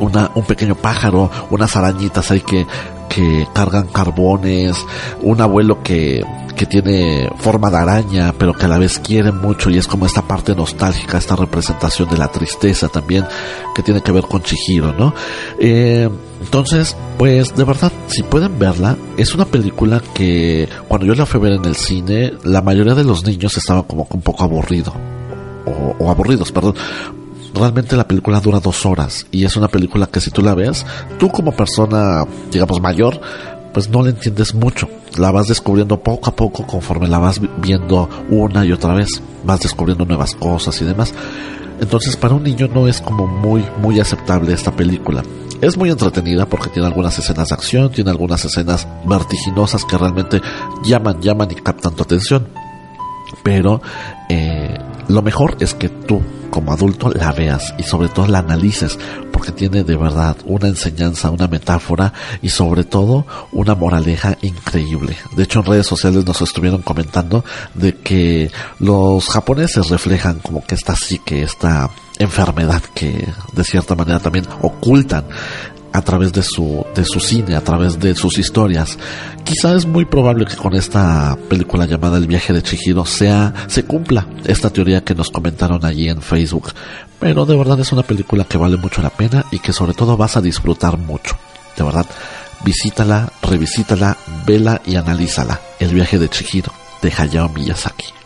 una, un pequeño pájaro, unas arañitas ahí que que cargan carbones, un abuelo que, que tiene forma de araña, pero que a la vez quiere mucho y es como esta parte nostálgica, esta representación de la tristeza también, que tiene que ver con Chihiro, ¿no? Eh, entonces, pues de verdad, si pueden verla, es una película que cuando yo la fui a ver en el cine, la mayoría de los niños estaban como un poco aburrido. O, o aburridos, perdón, realmente la película dura dos horas y es una película que si tú la ves, tú como persona, digamos, mayor, pues no la entiendes mucho. La vas descubriendo poco a poco conforme la vas viendo una y otra vez. Vas descubriendo nuevas cosas y demás. Entonces para un niño no es como muy, muy aceptable esta película. Es muy entretenida porque tiene algunas escenas de acción, tiene algunas escenas vertiginosas que realmente llaman, llaman y captan tu atención. Pero eh, lo mejor es que tú como adulto la veas y sobre todo la analices porque tiene de verdad una enseñanza, una metáfora y sobre todo una moraleja increíble. De hecho en redes sociales nos estuvieron comentando de que los japoneses reflejan como que esta psique, esta enfermedad que de cierta manera también ocultan a través de su, de su cine, a través de sus historias. Quizá es muy probable que con esta película llamada El viaje de Chihiro sea, se cumpla esta teoría que nos comentaron allí en Facebook. Pero de verdad es una película que vale mucho la pena y que sobre todo vas a disfrutar mucho. De verdad, visítala, revisítala, vela y analízala. El viaje de Chihiro, de Hayao Miyazaki.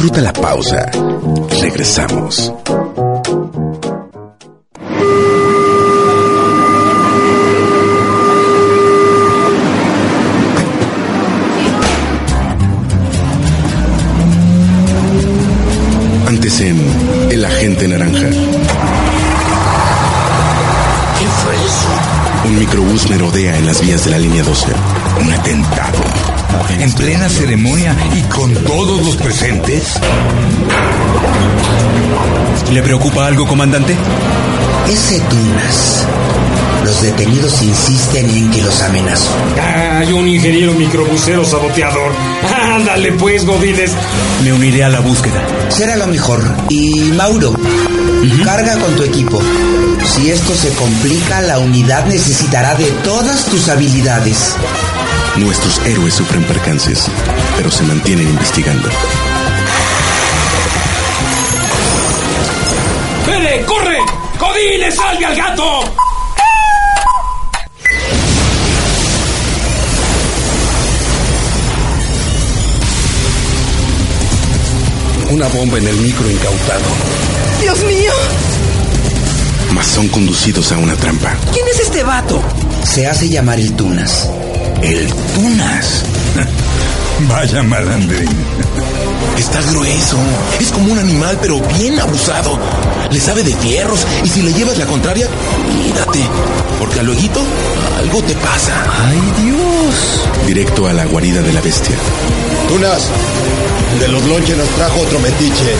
Disfruta la pausa. Regresamos. Antes en El Agente Naranja. ¿Qué fue eso? Un microbús merodea en las vías de la línea 12. Un atentado. En plena ceremonia y con todos los presentes. ¿Le preocupa algo, comandante? Ese Tunas. Los detenidos insisten en que los amenazó. Hay un ingeniero microbusero saboteador. Ándale pues, Godínez. Me uniré a la búsqueda. Será lo mejor. Y Mauro, carga con tu equipo. Si esto se complica, la unidad necesitará de todas tus habilidades. Nuestros héroes sufren percances, pero se mantienen investigando. ¡Pele, corre! ¡Codines, salve al gato! Una bomba en el micro incautado. ¡Dios mío! Mas son conducidos a una trampa. ¿Quién es este vato? Se hace llamar el Tunas. ¿El Tunas? Vaya malandrín. Está grueso. Es como un animal, pero bien abusado. Le sabe de fierros y si le llevas la contraria, mírate. Porque a luego algo te pasa. ¡Ay, Dios! Directo a la guarida de la bestia. Tunas, de los lonches nos trajo otro metiche.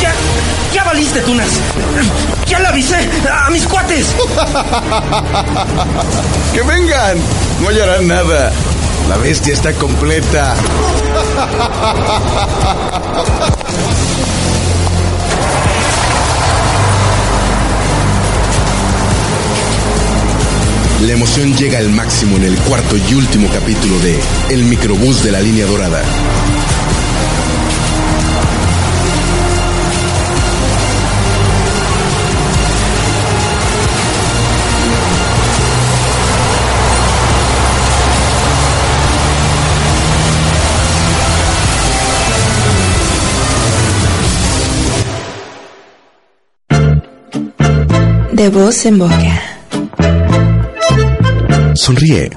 ¡Ya! ¡Ya valiste, Tunas! ¡Ya le avisé a mis cuates! ¡Que vengan! No hallarán nada. La bestia está completa. La emoción llega al máximo en el cuarto y último capítulo de El microbús de la línea dorada. De voz en boca. Sonríe.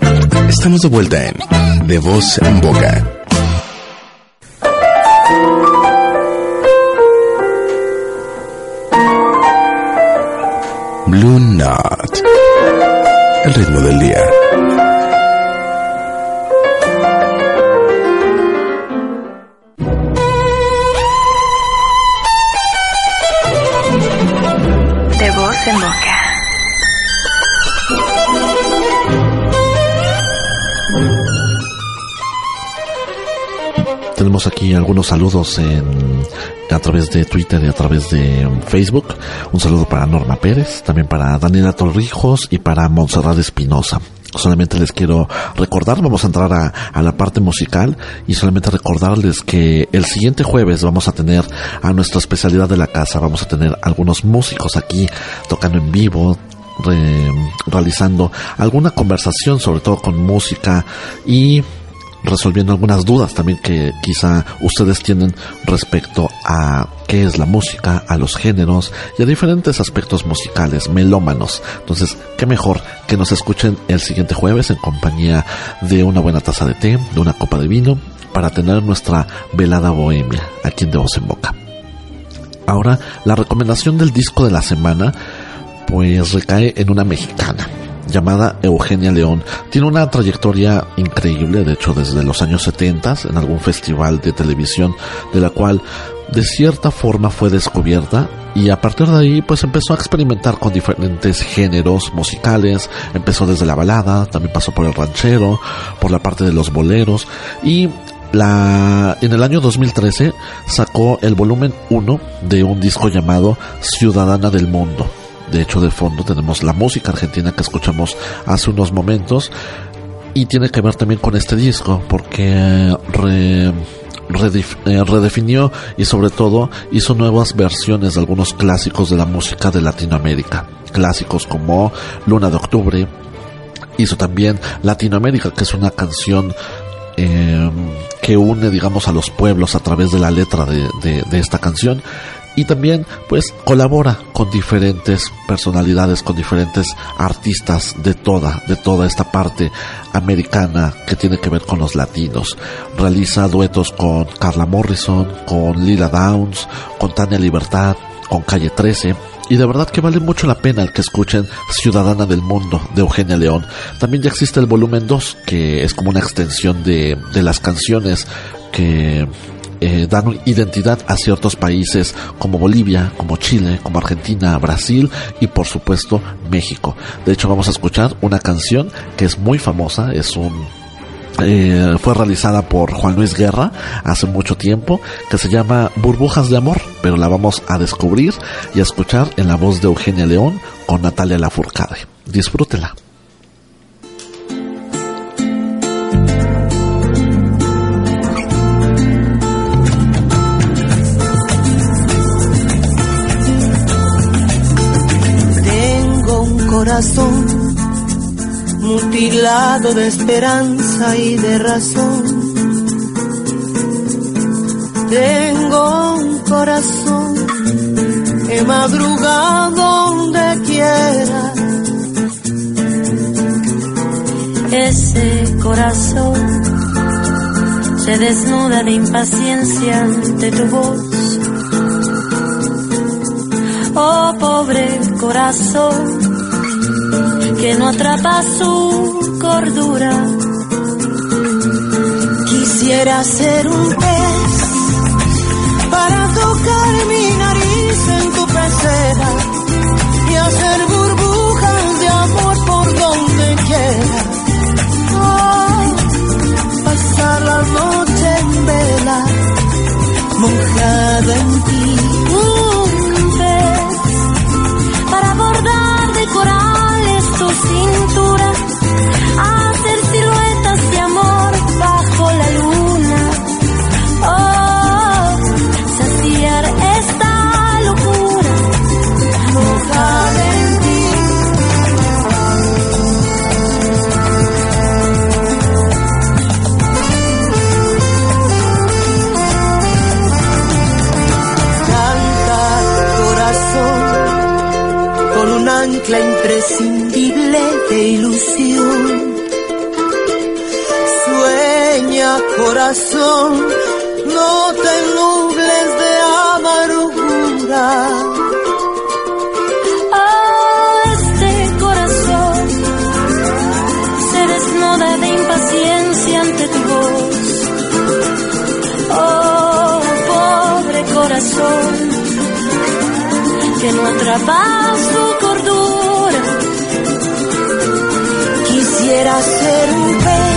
Estamos de vuelta en De voz en boca. Blue Knot. El ritmo del día. Aquí algunos saludos en, a través de Twitter y a través de Facebook. Un saludo para Norma Pérez, también para Daniela Torrijos y para Montserrat Espinosa. Solamente les quiero recordar, vamos a entrar a, a, la parte musical y solamente recordarles que el siguiente jueves vamos a tener a nuestra especialidad de la casa, vamos a tener algunos músicos aquí tocando en vivo, re, realizando alguna conversación sobre todo con música y resolviendo algunas dudas también que quizá ustedes tienen respecto a qué es la música, a los géneros y a diferentes aspectos musicales, melómanos. Entonces, qué mejor que nos escuchen el siguiente jueves en compañía de una buena taza de té, de una copa de vino, para tener nuestra velada bohemia aquí en De Voz en Boca. Ahora, la recomendación del disco de la semana pues recae en una mexicana llamada Eugenia León. Tiene una trayectoria increíble, de hecho desde los años 70 en algún festival de televisión de la cual de cierta forma fue descubierta y a partir de ahí pues empezó a experimentar con diferentes géneros musicales, empezó desde la balada, también pasó por el ranchero, por la parte de los boleros y la, en el año 2013 sacó el volumen 1 de un disco llamado Ciudadana del Mundo. De hecho, de fondo tenemos la música argentina que escuchamos hace unos momentos y tiene que ver también con este disco porque redef, eh, redefinió y sobre todo hizo nuevas versiones de algunos clásicos de la música de Latinoamérica. Clásicos como Luna de Octubre. Hizo también Latinoamérica, que es una canción eh, que une, digamos, a los pueblos a través de la letra de esta canción y también pues colabora con diferentes personalidades, con diferentes artistas de toda, de toda esta parte americana que tiene que ver con los latinos. Realiza duetos con Carla Morrison, con Lila Downs, con Tania Libertad, con Calle 13 y de verdad que vale mucho la pena el que escuchen Ciudadana del Mundo de Eugenia León. También ya existe el volumen 2 que es como una extensión de, de las canciones que eh, dan identidad a ciertos países como Bolivia, como Chile, como Argentina, Brasil y por supuesto México. De hecho vamos a escuchar una canción que es muy famosa, es un eh, fue realizada por Juan Luis Guerra hace mucho tiempo, que se llama Burbujas de Amor, pero la vamos a descubrir y a escuchar en la voz de Eugenia León con Natalia Lafourcade. Disfrútela. Corazón mutilado de esperanza y de razón. Tengo un corazón que madruga donde quiera. Ese corazón se desnuda de impaciencia ante tu voz. Oh, pobre corazón que no atrapa su cordura. Quisiera ser un pez para tocar mi nariz en tu pecera y hacer burbujas de amor por donde quiera. Oh, pasar la noche en vela, mojada en ti. Corazón, no te nubles de amargura. Oh, este corazón se desnuda de impaciencia ante tu voz. Oh, pobre corazón que no atrapa su cordura. Quisiera ser un pez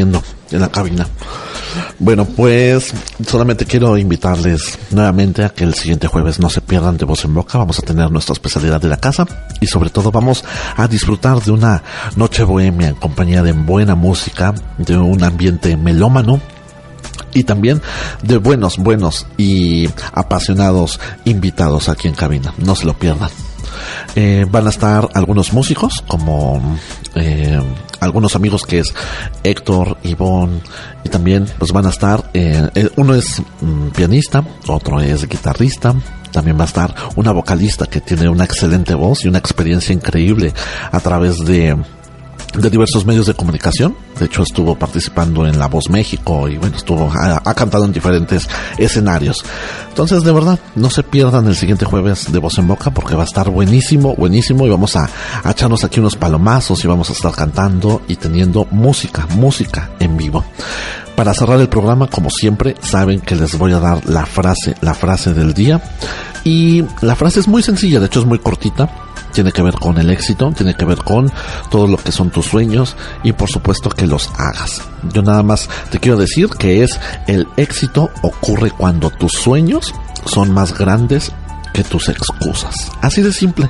en la cabina. Bueno, pues solamente quiero invitarles nuevamente a que el siguiente jueves no se pierdan de voz en boca. Vamos a tener nuestra especialidad de la casa y sobre todo vamos a disfrutar de una noche bohemia en compañía de buena música, de un ambiente melómano y también de buenos, buenos y apasionados invitados aquí en cabina. No se lo pierdan. Eh, van a estar algunos músicos como eh, algunos amigos que es Héctor, Ivonne y también pues van a estar eh, uno es mm, pianista, otro es guitarrista, también va a estar una vocalista que tiene una excelente voz y una experiencia increíble a través de de diversos medios de comunicación. De hecho, estuvo participando en La Voz México y bueno, estuvo, ha, cantado en diferentes escenarios. Entonces, de verdad, no se pierdan el siguiente jueves de Voz en Boca porque va a estar buenísimo, buenísimo y vamos a, a echarnos aquí unos palomazos y vamos a estar cantando y teniendo música, música en vivo. Para cerrar el programa, como siempre, saben que les voy a dar la frase, la frase del día. Y la frase es muy sencilla, de hecho es muy cortita tiene que ver con el éxito, tiene que ver con todo lo que son tus sueños y por supuesto que los hagas. Yo nada más te quiero decir que es el éxito ocurre cuando tus sueños son más grandes que tus excusas. Así de simple.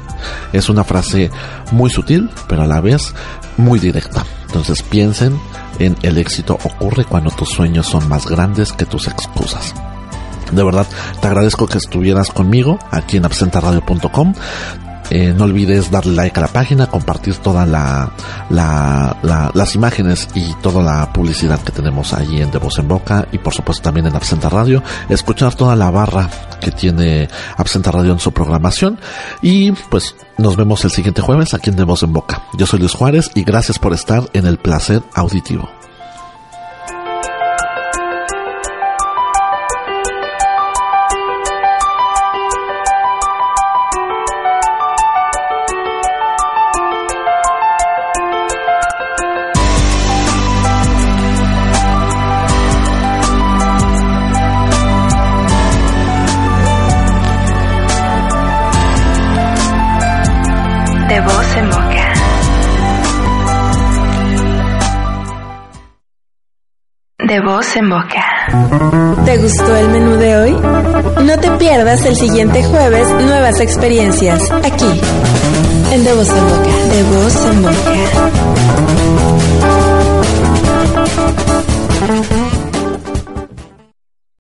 Es una frase muy sutil, pero a la vez muy directa. Entonces piensen en el éxito ocurre cuando tus sueños son más grandes que tus excusas. De verdad, te agradezco que estuvieras conmigo aquí en absentaradio.com. Eh, no olvides darle like a la página, compartir todas la, la, la, las imágenes y toda la publicidad que tenemos allí en De Voz en Boca y por supuesto también en Absenta Radio, escuchar toda la barra que tiene Absenta Radio en su programación y pues nos vemos el siguiente jueves aquí en De Voz en Boca. Yo soy Luis Juárez y gracias por estar en el placer auditivo. En boca. ¿Te gustó el menú de hoy? No te pierdas el siguiente jueves nuevas experiencias aquí en De voz en boca. De voz en boca.